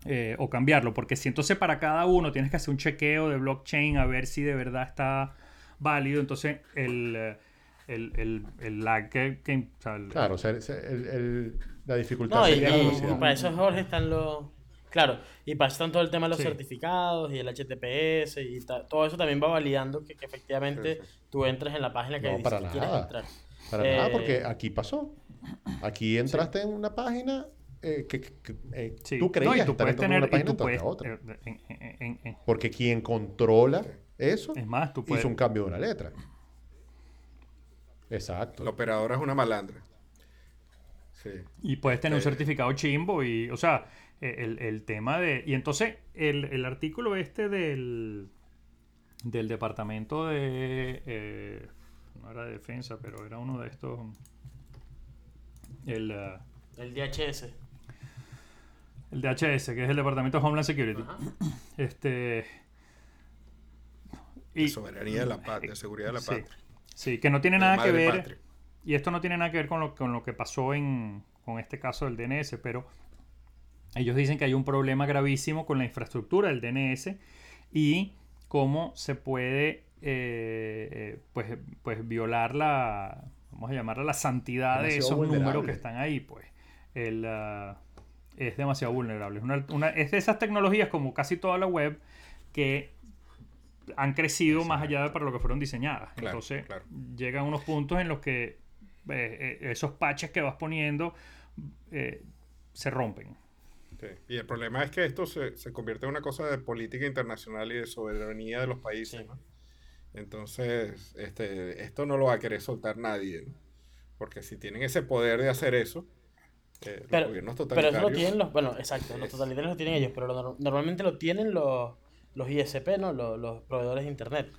eh, o cambiarlo, porque si entonces para cada uno tienes que hacer un chequeo de blockchain a ver si de verdad está válido, entonces el, eh, el, el, el lag que... que- o sea, el- Claro, o sea, se- el- el- la dificultad No, y, sería la y- velocidad. y para eso, Jorge, están los. Claro, y para eso están todo el tema de los Sí. certificados y el HTTPS y ta- todo eso también va validando que, que efectivamente Sí, tú entres en la página que No, dices para que quieres nada. entrar. Para Eh, nada, porque aquí pasó. Aquí entraste en una página eh, que, que- eh, sí. tú No, creías y tú estar tener... una y página tú entraste puedes, a otra. eh, en- en- en- en- Porque quien controla eso es más, tú puedes... hizo un cambio de una letra. Exacto. La operadora es una malandra. Sí. Y puedes tener un certificado chimbo y, o sea, eh, el, el tema de... Y entonces, el, el artículo este del, del departamento de... eh, no era de defensa, pero era uno de estos... El, eh, El DHS. El DHS, que es el Departamento de Homeland Security. Ajá. Este... De soberanía de la patria, de seguridad de la sí, patria. sí, que no tiene nada que ver... patria. Y esto no tiene nada que ver con lo, con lo que pasó en, con este caso del DNS, pero ellos dicen que hay un problema gravísimo con la infraestructura del DNS y cómo se puede eh, eh, pues, pues violar la, vamos a llamarla la santidad de esos números que están ahí. Pues el, ah, es demasiado vulnerable. Es, una- una- es de esas tecnologías como casi toda la web que han crecido más allá de para lo que fueron diseñadas. Claro, Entonces claro. llegan unos puntos en los que eh, eh, esos patches que vas poniendo eh, se rompen. Sí, Y el problema es que esto se, se convierte en una cosa de política internacional y de soberanía de los países. Sí. ¿no? Entonces, este, esto no lo va a querer soltar nadie. ¿no? Porque si tienen ese poder de hacer eso, eh, los Pero, gobiernos pero totalitarios. eso lo tienen los, bueno, exacto, los totalitarios lo tienen ellos, pero lo normalmente lo tienen los, los ISP, ¿no? Los, los proveedores de internet.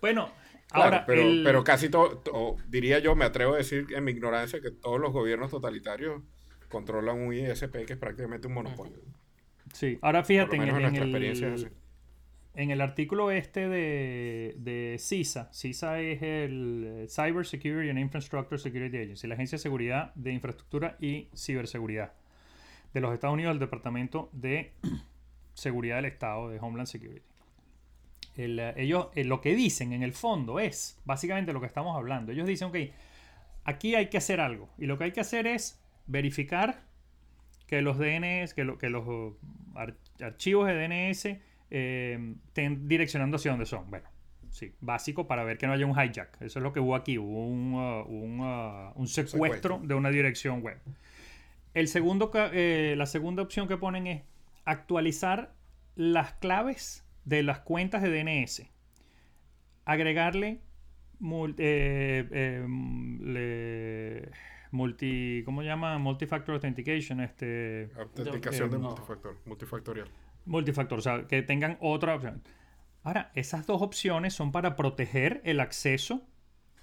Bueno, Claro, ahora, pero, el- pero casi todo, to- diría yo, me atrevo a decir en mi ignorancia que todos los gobiernos totalitarios controlan un ISP que es prácticamente un monopolio. sí, ahora Por fíjate lo en, en en nuestra experiencia es el. En el artículo este de, de CISA, CISA es el eh, Cyber Security and Infrastructure Security Agency, la Agencia de Seguridad de Infraestructura y Ciberseguridad de los Estados Unidos, el Departamento de Seguridad del Estado, de Homeland Security. Eh, ellos eh, lo que dicen en el fondo es básicamente lo que estamos hablando. Ellos dicen, ok, aquí hay que hacer algo. Y lo que hay que hacer es verificar que los DNS, que, lo- que los ar- archivos de DNS eh, estén direccionando hacia donde son. Bueno, sí, básico para ver que no haya un hijack. Eso es lo que hubo aquí, hubo un, uh, un, uh, un secuestro, Secuestro. de una dirección web. El segundo, ca- eh, la segunda opción que ponen es actualizar las claves de las cuentas de DNS. Agregarle mul- eh, eh, le- multi, ¿cómo se llama? Multifactor authentication, este Autenticación de no. multifactor, multifactorial. Multifactor, o sea, que tengan otra opción. Ahora, esas dos opciones son para proteger el acceso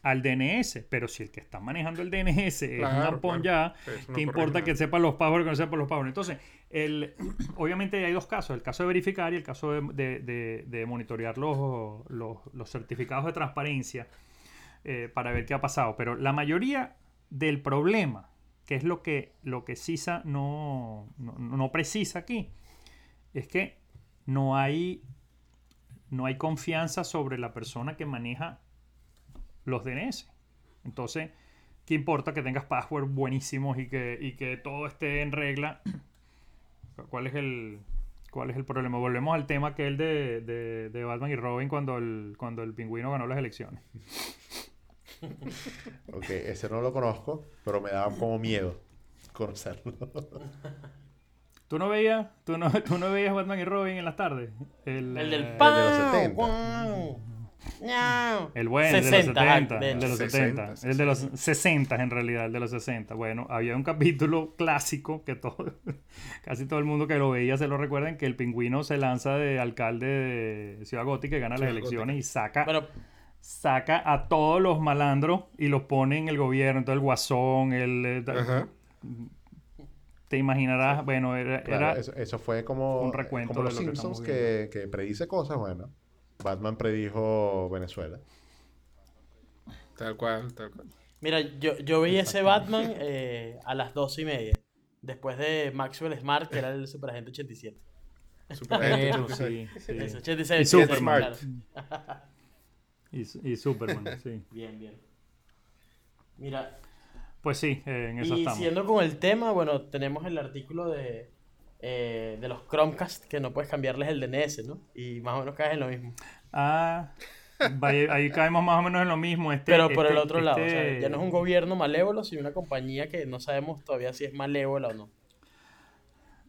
al DNS, pero si el que está manejando el DNS es Claro, un ampón claro. no ¿qué importa nada. que sepa los passwords o que no sepa los passwords? Entonces, el, obviamente hay dos casos, el caso de verificar y el caso de, de- de- de monitorear los, los, los certificados de transparencia eh, para ver qué ha pasado. Pero la mayoría del problema, que es lo que, lo que CISA no, no, no precisa aquí, es que no hay, no hay confianza sobre la persona que maneja los DNS. Entonces, ¿qué importa que tengas password buenísimos y que, y que todo esté en regla? ¿Cuál es el, cuál es el problema? Volvemos al tema que el de, de, de Batman y Robin cuando el, cuando el pingüino ganó las elecciones. Ok, ese no lo conozco, pero me daba como miedo conocerlo. ¿Tú no veías, tú no, tú no veías Batman y Robin en las tardes? El, El del eh, pan. de los 70. guau, ñau. El bueno, el de los 60, ah, 70, de el de los 60, 70, el de los 60 en realidad, el de los 60. Bueno, había un capítulo clásico que todo, casi todo el mundo que lo veía se lo recuerdan, que el pingüino se lanza de alcalde de Ciudad Gótica y gana las Ciudad elecciones y saca, Bueno, saca a todos los malandros y los pone en el gobierno, entonces el guasón, el... eh, Ajá. Te imaginarás, bueno, era... Claro, era- eso, eso fue como, un recuento como de los lo Simpsons que, que predice cosas, bueno. Batman predijo Venezuela. Tal cual, tal cual. mira, yo, yo vi ese Batman eh, a las doce y media. Después de Maxwell Smart, que era el Superagente 87. Superagente Bueno, 86. sí, sí. 86. Y 86, Superman. claro. Y, y Superman, sí. Bien, bien. Mira, Pues sí, eh, en eso y estamos. siguiendo con el tema, bueno, tenemos el artículo de, eh, de los Chromecast, que no puedes cambiarles el DNS, ¿no? Y más o menos caes en lo mismo. Ah, ahí caemos más o menos en lo mismo. Este, Pero por este- el otro lado, o sea, este- ya no es un gobierno malévolo, sino una compañía que no sabemos todavía si es malévola o no.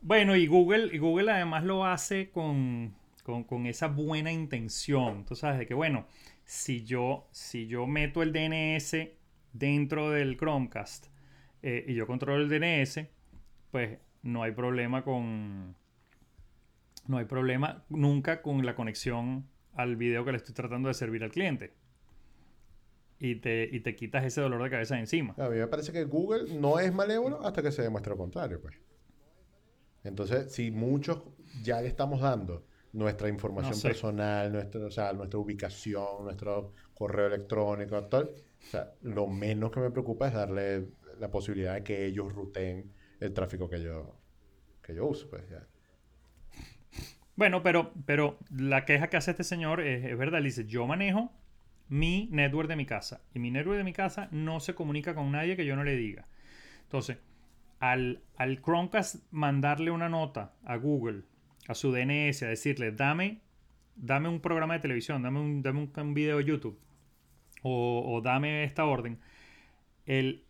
Bueno, y Google, y Google además lo hace con, con, con esa buena intención. Tú sabes, de que bueno, si yo, si yo meto el DNS dentro del Chromecast eh, y yo controlo el DNS, pues no hay problema con. No hay problema nunca con la conexión al video que le estoy tratando de servir al cliente. Y te, y te quitas ese dolor de cabeza de encima. A mí me parece que Google no es malévolo hasta que se demuestre lo contrario, pues. Entonces, si muchos ya le estamos dando nuestra información No sé. personal, nuestra, o sea, nuestra ubicación, nuestro correo electrónico, tal, o sea, lo menos que me preocupa es darle la posibilidad de que ellos ruten el tráfico que yo, que yo uso, pues. Bueno, pero, pero la queja que hace este señor es, es verdad. Él dice, yo manejo mi network de mi casa. Y mi network de mi casa no se comunica con nadie que yo no le diga. Entonces, al, al Chromecast mandarle una nota a Google, a su DNS, a decirle, dame, dame un programa de televisión, dame un, dame un, un video de YouTube, o, dame esta orden, él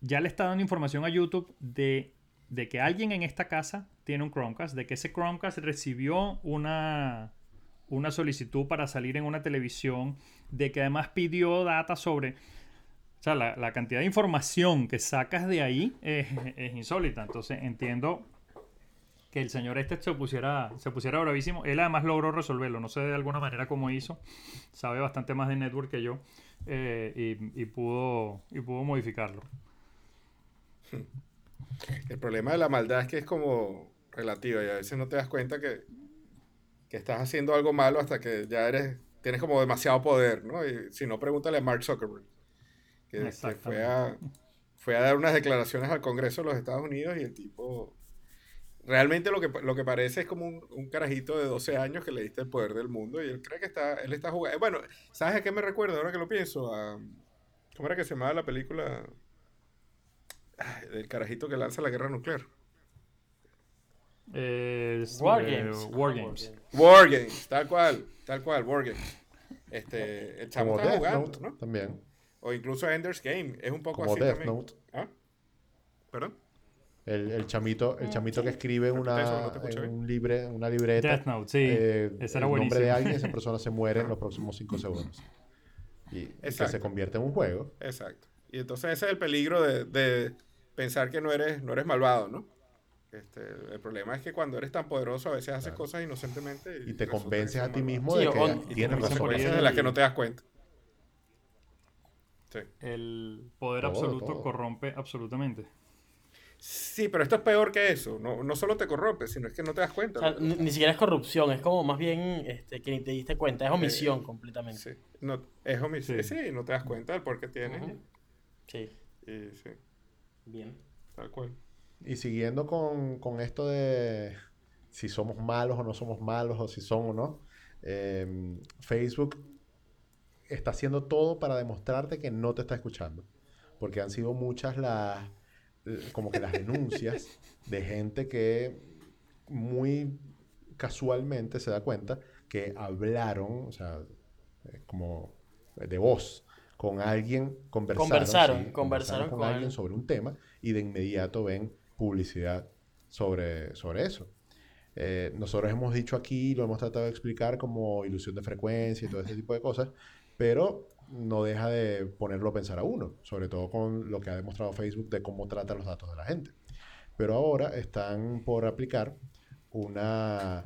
ya le está dando información a YouTube de de que alguien en esta casa tiene un Chromecast, de que ese Chromecast recibió una, una solicitud para salir en una televisión, de que además pidió data sobre... O sea, la, la cantidad de información que sacas de ahí es, es insólita. Entonces entiendo que el señor este se pusiera, se pusiera bravísimo. Él además logró resolverlo, no sé de alguna manera cómo hizo. Sabe bastante más de network que yo eh, y, y pudo, y pudo modificarlo. El problema de la maldad es que es como relativa y a veces no te das cuenta que, que estás haciendo algo malo hasta que ya eres tienes como demasiado poder, ¿no? Y si no, pregúntale a Mark Zuckerberg, que, que fue, a, fue a dar unas declaraciones al Congreso de los Estados Unidos y el tipo... Realmente lo que, lo que parece es como un, un carajito de 12 años que le diste el poder del mundo y él cree que está, él está jugando. Bueno, ¿sabes a qué me recuerda ahora que lo pienso? A, ¿Cómo era que se llamaba la película? Ay, del carajito que lanza la guerra nuclear. Eh, War eh, Games. War Ah, Games. War Games, tal cual, tal cual, War Games. Este, el chamo está Death jugando, Note ¿no? también. O incluso Ender's Game, es un poco Como así Death también. Note. ¿Ah? ¿Perdón? El, el chamito, el chamito que escribe una, no te bien. un libre, una libreta Death Note, sí. eh, Ese era el nombre de alguien, esa persona se muere en los próximos 5 segundos. Y que Exacto. se convierte en un juego. Exacto. Y entonces ese es el peligro de, de pensar que no eres, no eres malvado, ¿no? Este, el problema es que cuando eres tan poderoso a veces haces cosas inocentemente Y te resulta convences que a ti mismo Sí, de que y te tienes razón. de las que no te das cuenta. Sí. El poder Todo, absoluto todo. corrompe absolutamente. Sí, pero esto es peor que eso. No, no solo te corrompe, sino es que no te das cuenta. O sea, ¿no? ni, ni siquiera es corrupción, es como más bien este, que ni te diste cuenta, es omisión Eh, completamente. Sí, no, es homicidio. Sí. Sí. no te das cuenta del por qué tienes. Sí, Y sí, bien. tal cual. Y siguiendo con, con esto de si somos malos o no somos malos, o si son o no, eh, Facebook está haciendo todo para demostrarte que no te está escuchando. Porque han sido muchas las, como que las denuncias de gente que muy casualmente se da cuenta que hablaron, o sea, eh, como de voz, con alguien, conversaron, Conversaron, sí, conversaron con, alguien. sobre un tema y de inmediato ven publicidad sobre, sobre eso. Eh, nosotros hemos dicho aquí, lo hemos tratado de explicar como ilusión de frecuencia y todo ese tipo de cosas, pero no deja de ponerlo a pensar a uno, sobre todo con lo que ha demostrado Facebook de cómo trata los datos de la gente. Pero ahora están por aplicar una,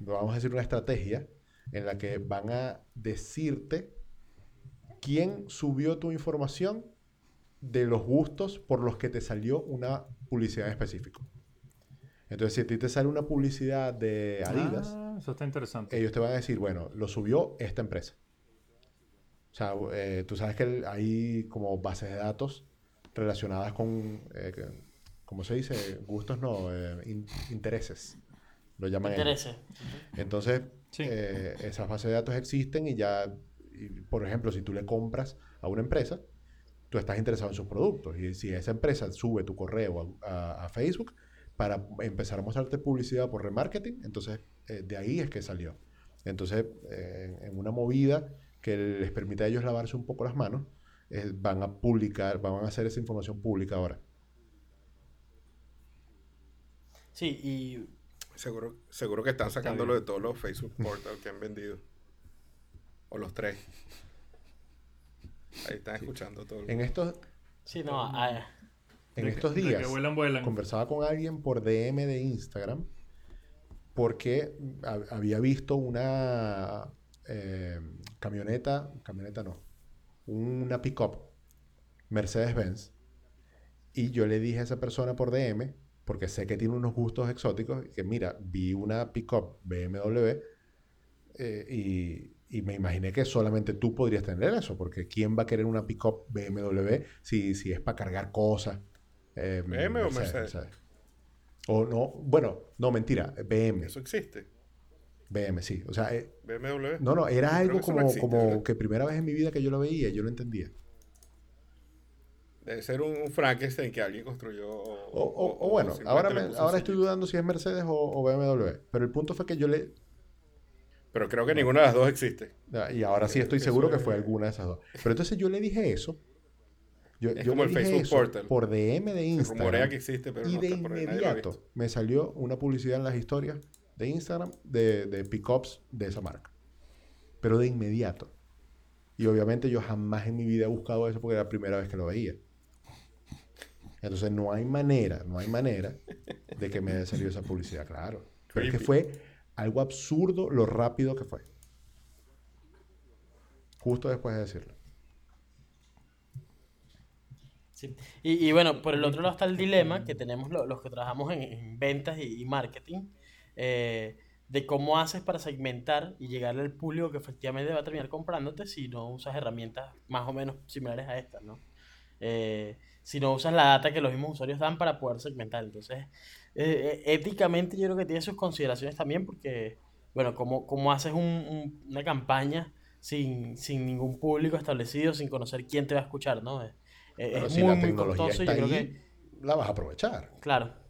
vamos a decir, una estrategia en la que van a decirte quién subió tu información de los gustos por los que te salió una publicidad en específico. Entonces, si a ti te sale una publicidad de Adidas, Ah, eso está interesante. ellos te van a decir, bueno, lo subió esta empresa. O sea, eh, tú sabes que hay como bases de datos relacionadas con, eh, ¿cómo se dice? Gustos, no, eh, in- intereses. Lo llaman ellos. Interese. Entonces, Sí. esas bases de datos existen y ya, y, por ejemplo, si tú le compras a una empresa, tú estás interesado en sus productos. Y si esa empresa sube tu correo a, a- a Facebook para empezar a mostrarte publicidad por remarketing, entonces de ahí es que salió. Entonces, en una movida que les permite a ellos lavarse un poco las manos, eh, van a publicar, van a hacer esa información pública ahora. Sí, y Seguro, seguro que están sacándolo de todos los Facebook Portal que han vendido. O los tres. Ahí están escuchando todo. el En estos, sí, no, ah, en De que- estos que días, vuelan, vuelan. conversaba con alguien por DM de Instagram porque ha- había visto una eh, camioneta, camioneta no, una pickup Mercedes-Benz y yo le dije a esa persona por DM porque sé que tiene unos gustos exóticos que mira, vi una pickup BMW eh, y, y me imaginé que solamente tú podrías tener eso porque ¿quién va a querer una pickup BMW si, si es para cargar cosas? Eh, ¿BM o Mercedes? O no, bueno, no, mentira, BM. Eso existe. BM, sí. O sea, eh, BMW. no, no, era algo no como, existe, como que primera vez en mi vida que yo lo veía yo lo entendía. Debe ser un, un Frankenstein que alguien construyó. O, O, o- o bueno, ahora, me- ahora estoy dudando si es Mercedes o, BMW. Pero el punto fue que yo le... Pero creo que ninguna de las dos existe. Y ahora sí estoy Eso seguro que fue alguna de esas dos. Pero entonces yo le dije eso Yo, Es yo como le el Facebook eso Portal. por DM de Se Instagram. rumorea que existe, pero y no de está por nadie inmediato me salió una publicidad en las historias de Instagram de, de pickups de esa marca. Pero de inmediato. Y obviamente yo jamás en mi vida he buscado eso porque era la primera vez que lo veía. Entonces no hay manera, no hay manera de que me haya salido esa publicidad, claro. Pero es que fue algo absurdo lo rápido que fue. Justo después de decirlo. Sí. Y, y bueno, por el otro lado está el dilema que tenemos lo- los que trabajamos en, en ventas y, y marketing, eh, de cómo haces para segmentar y llegarle al público que efectivamente va a terminar comprándote si no usas herramientas más o menos similares a estas, ¿no? Eh, si no usas la data que los mismos usuarios dan para poder segmentar. Entonces, eh, eh, éticamente yo creo que tiene sus consideraciones también porque, bueno, cómo, cómo haces un- un- una campaña sin, sin ningún público establecido, sin conocer quién te va a escuchar, ¿no? Es, es- si muy, la muy tecnología costoso y yo creo ahí, que, la vas a aprovechar. claro.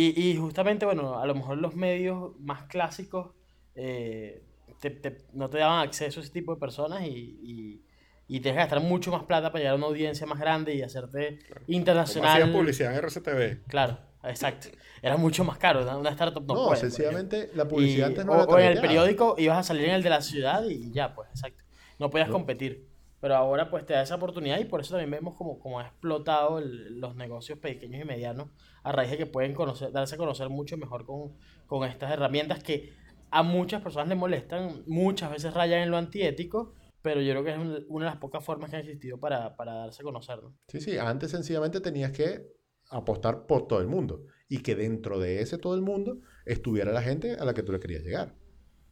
Y, y justamente, bueno, a lo mejor los medios más clásicos eh, te- te- no te daban acceso a ese tipo de personas y, y, y tienes que gastar mucho más plata para llegar a una audiencia más grande y hacerte internacional. hacían publicidad en RCTV. Claro, exacto. Era mucho más caro, una una startup no, No, puede, sencillamente la publicidad Y- antes no o, era o en el periódico ibas a salir en el de la ciudad y ya, pues, exacto. No podías No. competir. Pero ahora pues te da esa oportunidad y por eso también vemos como, como ha explotado el- los negocios pequeños y medianos a raíz de que pueden conocer, darse a conocer mucho mejor con, con estas herramientas que a muchas personas les molestan, muchas veces rayan en lo antiético, pero yo creo que es un- una de las pocas formas que han existido para, para darse a conocer, ¿no? Sí, sí, antes sencillamente tenías que apostar por todo el mundo y que dentro de ese todo el mundo estuviera la gente a la que tú le querías llegar.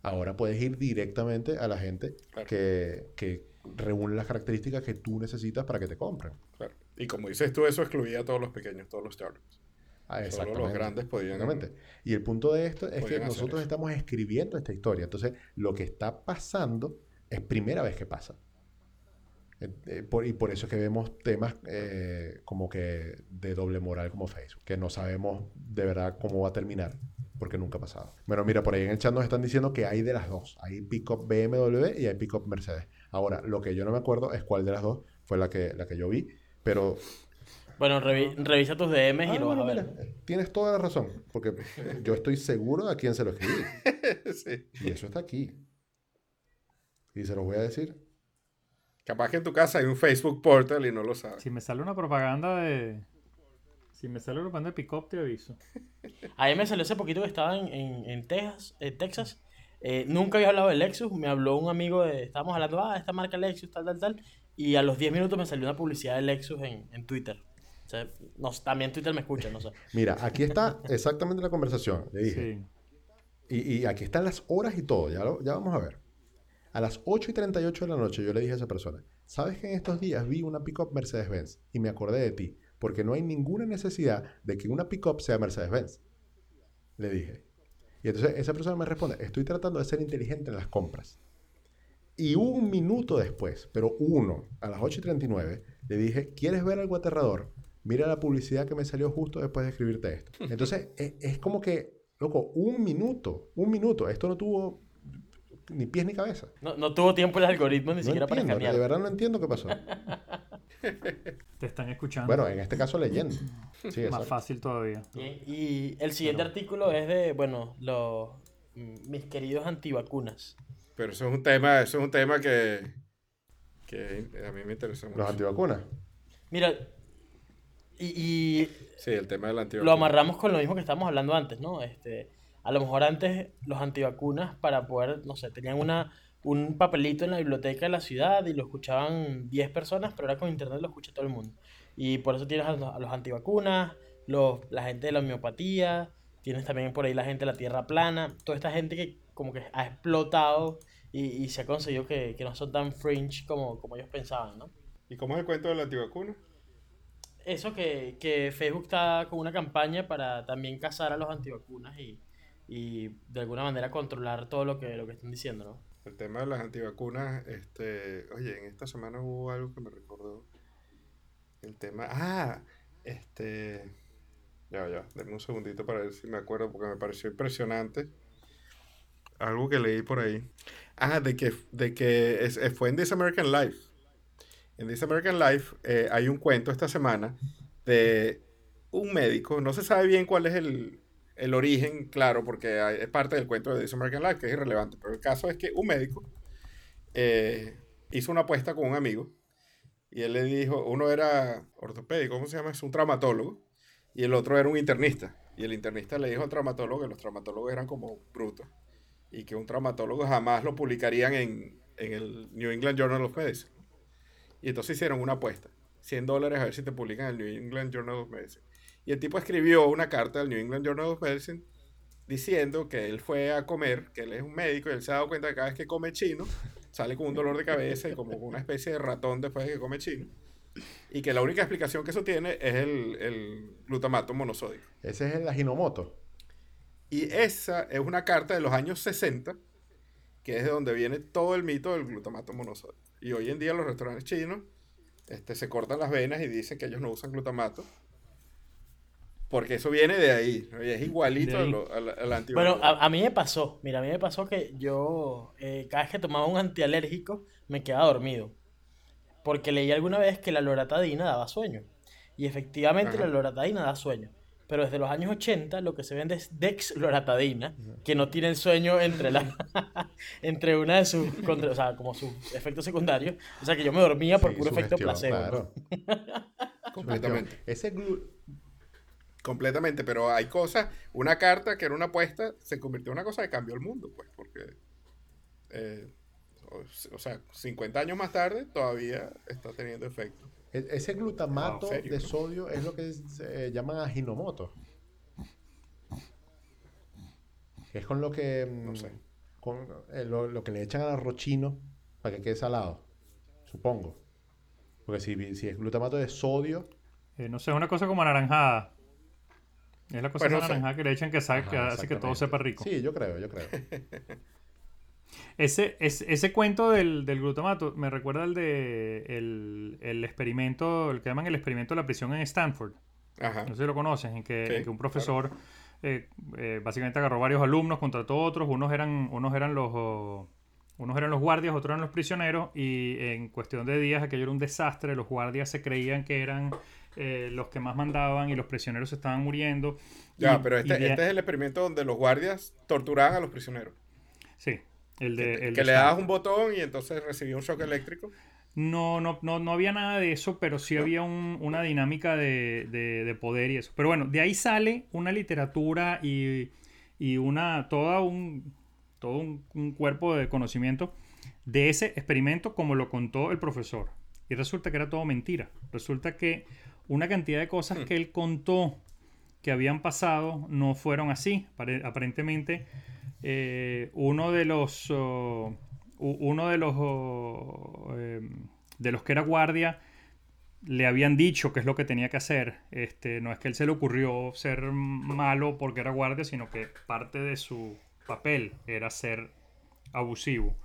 Ahora puedes ir directamente a la gente Claro. que, que reúne las características que tú necesitas para que te compren. Claro. Y como dices tú, eso excluía a todos los pequeños, todos los startups. Ah, Solo exactamente. los grandes podían. Exactamente. Y el punto de esto es que nosotros estamos escribiendo esta historia. Entonces, lo que está pasando es primera vez que pasa. Eh, eh, por- y por eso es que vemos temas eh, como que de doble moral como Facebook, que no sabemos de verdad cómo va a terminar, porque nunca ha pasado. Bueno, mira, por ahí en el chat nos están diciendo que hay de las dos. Hay Pickup BMW y hay Pickup Mercedes. Ahora, lo que yo no me acuerdo es cuál de las dos fue la que, la que yo vi, pero Bueno, revi- revisa tus DMs y Ah, lo vas bueno, a ver. mira, tienes toda la razón, porque yo estoy seguro de a quién se lo escribí. sí. Y eso está aquí. Y se los voy a decir. Capaz que en tu casa hay un Facebook portal y no lo sabes. Si me sale una propaganda de. Si me sale una propaganda de pick-up, te aviso. A mí me salió hace poquito que estaba en, en, en Texas, en Texas. Eh, nunca había hablado de Lexus. Me habló un amigo de. Estábamos hablando, ah, esta marca Lexus, tal, tal, tal. Y a los 10 minutos me salió una publicidad de Lexus en, en Twitter. O sea, no, también Twitter me escucha, no sé. Mira, aquí está exactamente la conversación. Le dije. Sí. Y, y aquí están las horas y todo. Ya, lo- ya vamos a ver. A las 8 y 38 de la noche yo le dije a esa persona, ¿sabes que en estos días vi una pickup Mercedes-Benz? Y me acordé de ti, porque no hay ninguna necesidad de que una pickup sea Mercedes-Benz. Le dije. Y entonces esa persona me responde, estoy tratando de ser inteligente en las compras. Y un minuto después, pero uno, a las 8 y 39, le dije, ¿quieres ver algo aterrador? Mira la publicidad que me salió justo después de escribirte esto. Entonces, es, es como que, loco, un minuto, un minuto. Esto no tuvo ni pies ni cabeza. No, no tuvo tiempo el algoritmo ni No siquiera para entiendo, de verdad no entiendo qué pasó. Te están escuchando. Bueno, en este caso leyendo. Sí, Más fácil todavía. Y el siguiente artículo es de, bueno, los mis queridos antivacunas. Pero eso es un tema, eso es un tema que, que a mí me interesa mucho. Los antivacunas. Mira, y, y Sí, el tema del lo antivacuna. amarramos con lo mismo que estábamos hablando antes, ¿no? Este, a lo mejor antes los antivacunas para poder, no sé, tenían una, un papelito en la biblioteca de la ciudad y lo escuchaban 10 personas, pero ahora con internet lo escucha todo el mundo. Y por eso tienes a los, a los antivacunas, los, la gente de la homeopatía, tienes también por ahí la gente de la tierra plana, toda esta gente que como que ha explotado y, y se ha conseguido que, que no son tan fringe como, como ellos pensaban, ¿no? ¿Y cómo es el cuento del antivacuna? Eso que, que Facebook está con una campaña para también cazar a los antivacunas y, y de alguna manera controlar todo lo que, lo que están diciendo, ¿no? El tema de las antivacunas, este, oye, en esta semana hubo algo que me recordó. El tema, ah, este, ya, ya, denme un segundito para ver si me acuerdo porque me pareció impresionante. Algo que leí por ahí. Ah, de que, de que es- fue en This American Life. en This American Life eh, hay un cuento esta semana de un médico, no se sabe bien cuál es el, el origen, claro, porque hay- es parte del cuento de This American Life, que es irrelevante, pero el caso es que un médico eh, hizo una apuesta con un amigo y él le dijo, uno era ortopédico, ¿cómo se llama? Es un traumatólogo, y el otro era un internista. Y el internista le dijo al traumatólogo que los traumatólogos eran como brutos y que un traumatólogo jamás lo publicarían en, en el New England Journal of Medicine. Y entonces hicieron una apuesta, 100 dólares a ver si te publican en el New England Journal of Medicine. Y el tipo escribió una carta al New England Journal of Medicine diciendo que él fue a comer, que él es un médico y él se ha dado cuenta que cada vez que come chino, sale con un dolor de cabeza y como una especie de ratón después de que come chino. Y que la única explicación que eso tiene es el, el glutamato monosódico. Ese es el Ajinomoto. Y esa es una carta de los años 60, que es de donde viene todo el mito del glutamato monosódico. Y hoy en día los restaurantes chinos este, se cortan las venas y dicen que ellos no usan glutamato. Porque eso viene de ahí. ¿no? Y es igualito a ahí. antiguo. Bueno, a, a mí me pasó, mira, a mí me pasó que yo eh, cada vez que tomaba un antialérgico me quedaba dormido. Porque leí alguna vez que la loratadina daba sueño. Y efectivamente Ajá. la loratadina da sueño. Pero desde los años 80 lo que se vende es dexloratadina, que no tiene el sueño entre la entre una de sus contra- o sea, como sus efectos secundarios. O sea que yo me dormía por Sí, puro efecto placebo. claro. completamente. Ese glu- Completamente. Pero hay cosas. Una carta que era una apuesta se convirtió en una cosa que cambió el mundo. Pues porque. eh, o, o sea, 50 años más tarde todavía está teniendo efecto. e- ese glutamato serio. de sodio es lo que se llaman Ajinomoto. Que es con lo que... mm, No sé. Con eh, lo, lo que le echan al arroz chino para que quede salado. Supongo. Porque si, si es glutamato de sodio... Eh, no sé, es una cosa como anaranjada. Es la cosa no esa sé. anaranjada que le echan que, sabe, que hace que todo sepa rico. Sí, yo creo, yo creo. Ese, ese, ese cuento del, del glutamato me recuerda al de el, el experimento, el que llaman el experimento de la prisión en Stanford. Ajá. No sé si lo conoces, en que, Sí, en que un profesor eh, eh, básicamente agarró varios alumnos, contrató otros, unos eran, unos eran los oh, unos eran los guardias, otros eran los prisioneros, y en cuestión de días aquello era un desastre, los guardias se creían que eran eh, los que más mandaban y los prisioneros se estaban muriendo. Ya, Y- pero este, de- este es el experimento donde los guardias torturaban a los prisioneros. Sí, el de... que el que de le dabas un botón y entonces recibía un shock eléctrico. No, no, no, no había nada de eso, pero sí había un- una dinámica de, de- de poder y eso. Pero bueno, de ahí sale una literatura y, y una, toda un, todo un, un cuerpo de conocimiento de ese experimento como lo contó el profesor. Y resulta que era todo mentira. Resulta que una cantidad de cosas que él contó que habían pasado no fueron así. Pare- Aparentemente, eh, uno de los oh, uno de los oh, em, de los que era guardia le habían dicho qué es lo que tenía que hacer. Este, no es que él se le ocurrió ser malo porque era guardia, sino que parte de su papel era ser abusivo.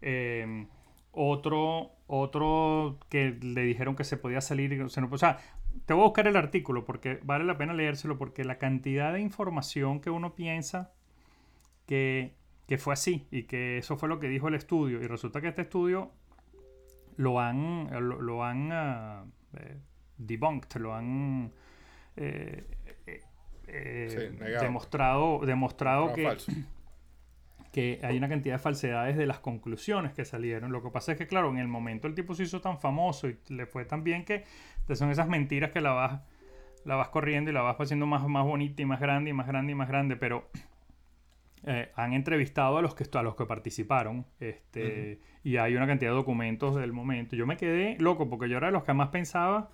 Eh, otro, otro que le dijeron que se podía salir. y no se no- o sea, te voy a buscar el artículo porque vale la pena leérselo porque la cantidad de información que uno piensa que, que fue así y que eso fue lo que dijo el estudio y resulta que este estudio lo han lo, lo han eh, debunked, lo han eh, eh, Sí, demostrado demostrado que falso. Que hay una cantidad de falsedades de las conclusiones que salieron. Lo que pasa es que, claro, en el momento el tipo se hizo tan famoso y le fue tan bien que son esas mentiras que la vas, la vas corriendo y la vas haciendo más, más bonita y más grande y más grande y más grande, pero eh, han entrevistado a los que, a los que participaron este, y hay una cantidad de documentos del momento. Yo me quedé loco porque yo era de los que más pensaba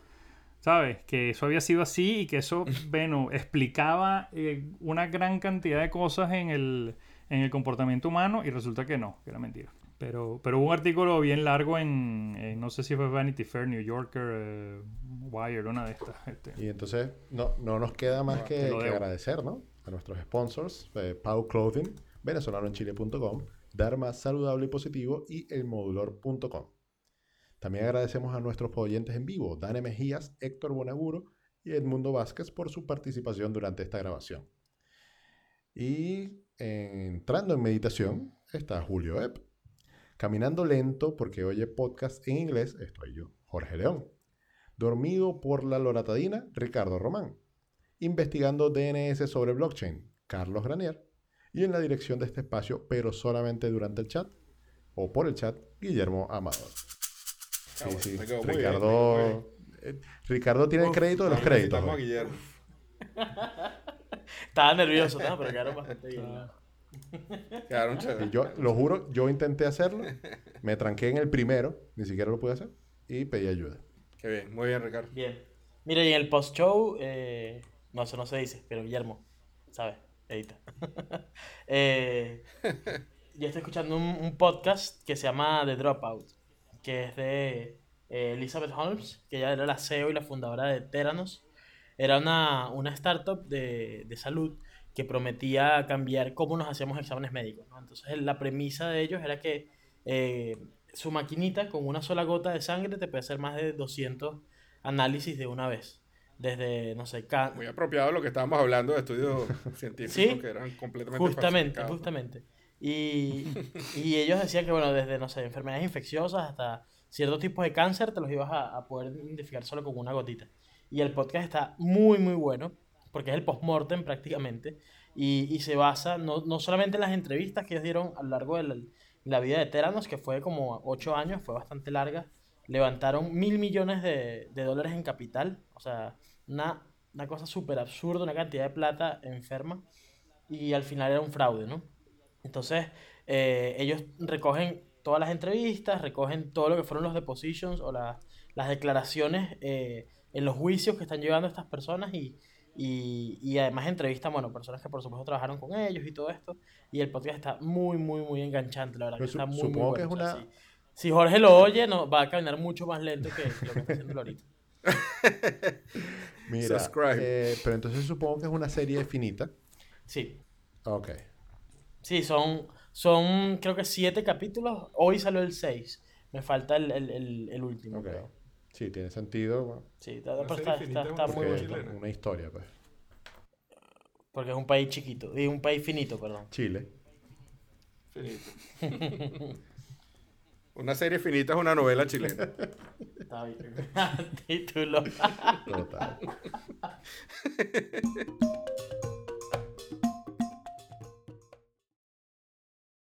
¿Sabes? Que eso había sido así y que eso, bueno, explicaba eh, una gran cantidad de cosas en el, en el comportamiento humano y resulta que no, que era mentira. Pero, pero hubo un artículo bien largo en, en, no sé si fue Vanity Fair, New Yorker, eh, Wired, una de estas. este. Y entonces no, no nos queda más que, que agradecer, ¿no? A nuestros sponsors, eh, Pau Clothing, venezolanoenchile.com, Dharma Saludable y Positivo y elmodulor.com. También agradecemos a nuestros oyentes en vivo, Dane Mejías, Héctor Bonaguro y Edmundo Vázquez por su participación durante esta grabación. Y entrando en meditación está Julio Epp. Caminando lento porque oye podcast en inglés, estoy yo, Jorge León. Dormido por la loratadina, Ricardo Román. Investigando DNS sobre blockchain, Carlos Granier. Y en la dirección de este espacio, pero solamente durante el chat, o por el chat, Guillermo Amador. Ah, Sí, sí. Ricardo, eh, Ricardo tiene el crédito de los créditos. Guillermo. Estaba nervioso, ¿no? Pero quedaron bastante bien. ¿no? Quedaron chéveres. Y yo, lo juro, yo intenté hacerlo, me tranqué en el primero, ni siquiera lo pude hacer, y pedí ayuda. Qué bien, muy bien, Ricardo. Bien. Mira, y en el post-show, eh, no, eso no se dice, pero Guillermo, ¿sabes? Edita. eh, yo estoy escuchando un, un podcast que se llama The Dropout, que es de eh, Elizabeth Holmes, que ella era la CEO y la fundadora de Theranos. Era una, una startup de, de salud que prometía cambiar cómo nos hacíamos exámenes médicos. ¿no? Entonces, la premisa de ellos era que eh, su maquinita con una sola gota de sangre te puede hacer más de 200 análisis de una vez. Desde, no sé, ca- Muy apropiado lo que estábamos hablando de estudios científicos Sí, que eran completamente Justamente, justamente. Y, y ellos decían que, bueno, desde, no sé, enfermedades infecciosas hasta ciertos tipos de cáncer te los ibas a, a poder identificar solo con una gotita. Y el podcast está muy, muy bueno, porque es el post-mortem prácticamente, y, y se basa no, no solamente en las entrevistas que ellos dieron a lo largo de la, la vida de Teranos, que fue como ocho años, fue bastante larga, levantaron mil millones de, de dólares en capital, o sea, una, una cosa súper absurda, una cantidad de plata enferma, y al final era un fraude, ¿no? Entonces, eh, ellos recogen todas las entrevistas, recogen todo lo que fueron los depositions o la- las declaraciones eh, en los juicios que están llevando estas personas y, y, y además entrevistan, bueno, personas que por supuesto trabajaron con ellos y todo esto. Y el podcast está muy, muy, muy enganchante, la verdad que Pero su- está muy, muy supongo que bueno. es O sea, una- si, si Jorge lo oye, no, va a caminar mucho más lento que, que lo que está haciendo ahorita. Mira, Subscribe. eh, pero entonces supongo que es una serie finita. Sí, Ok. Sí, son, son creo que siete capítulos. Hoy salió el seis. Me falta el, el, el, el último, Ok. creo. Sí, tiene sentido. bueno, Sí, serie está, está- es está muy es una historia, pues. Porque es un país chiquito. Y un país finito, perdón. Chile. Finito. Una serie finita es una novela chilena. Está bien. Título. Total.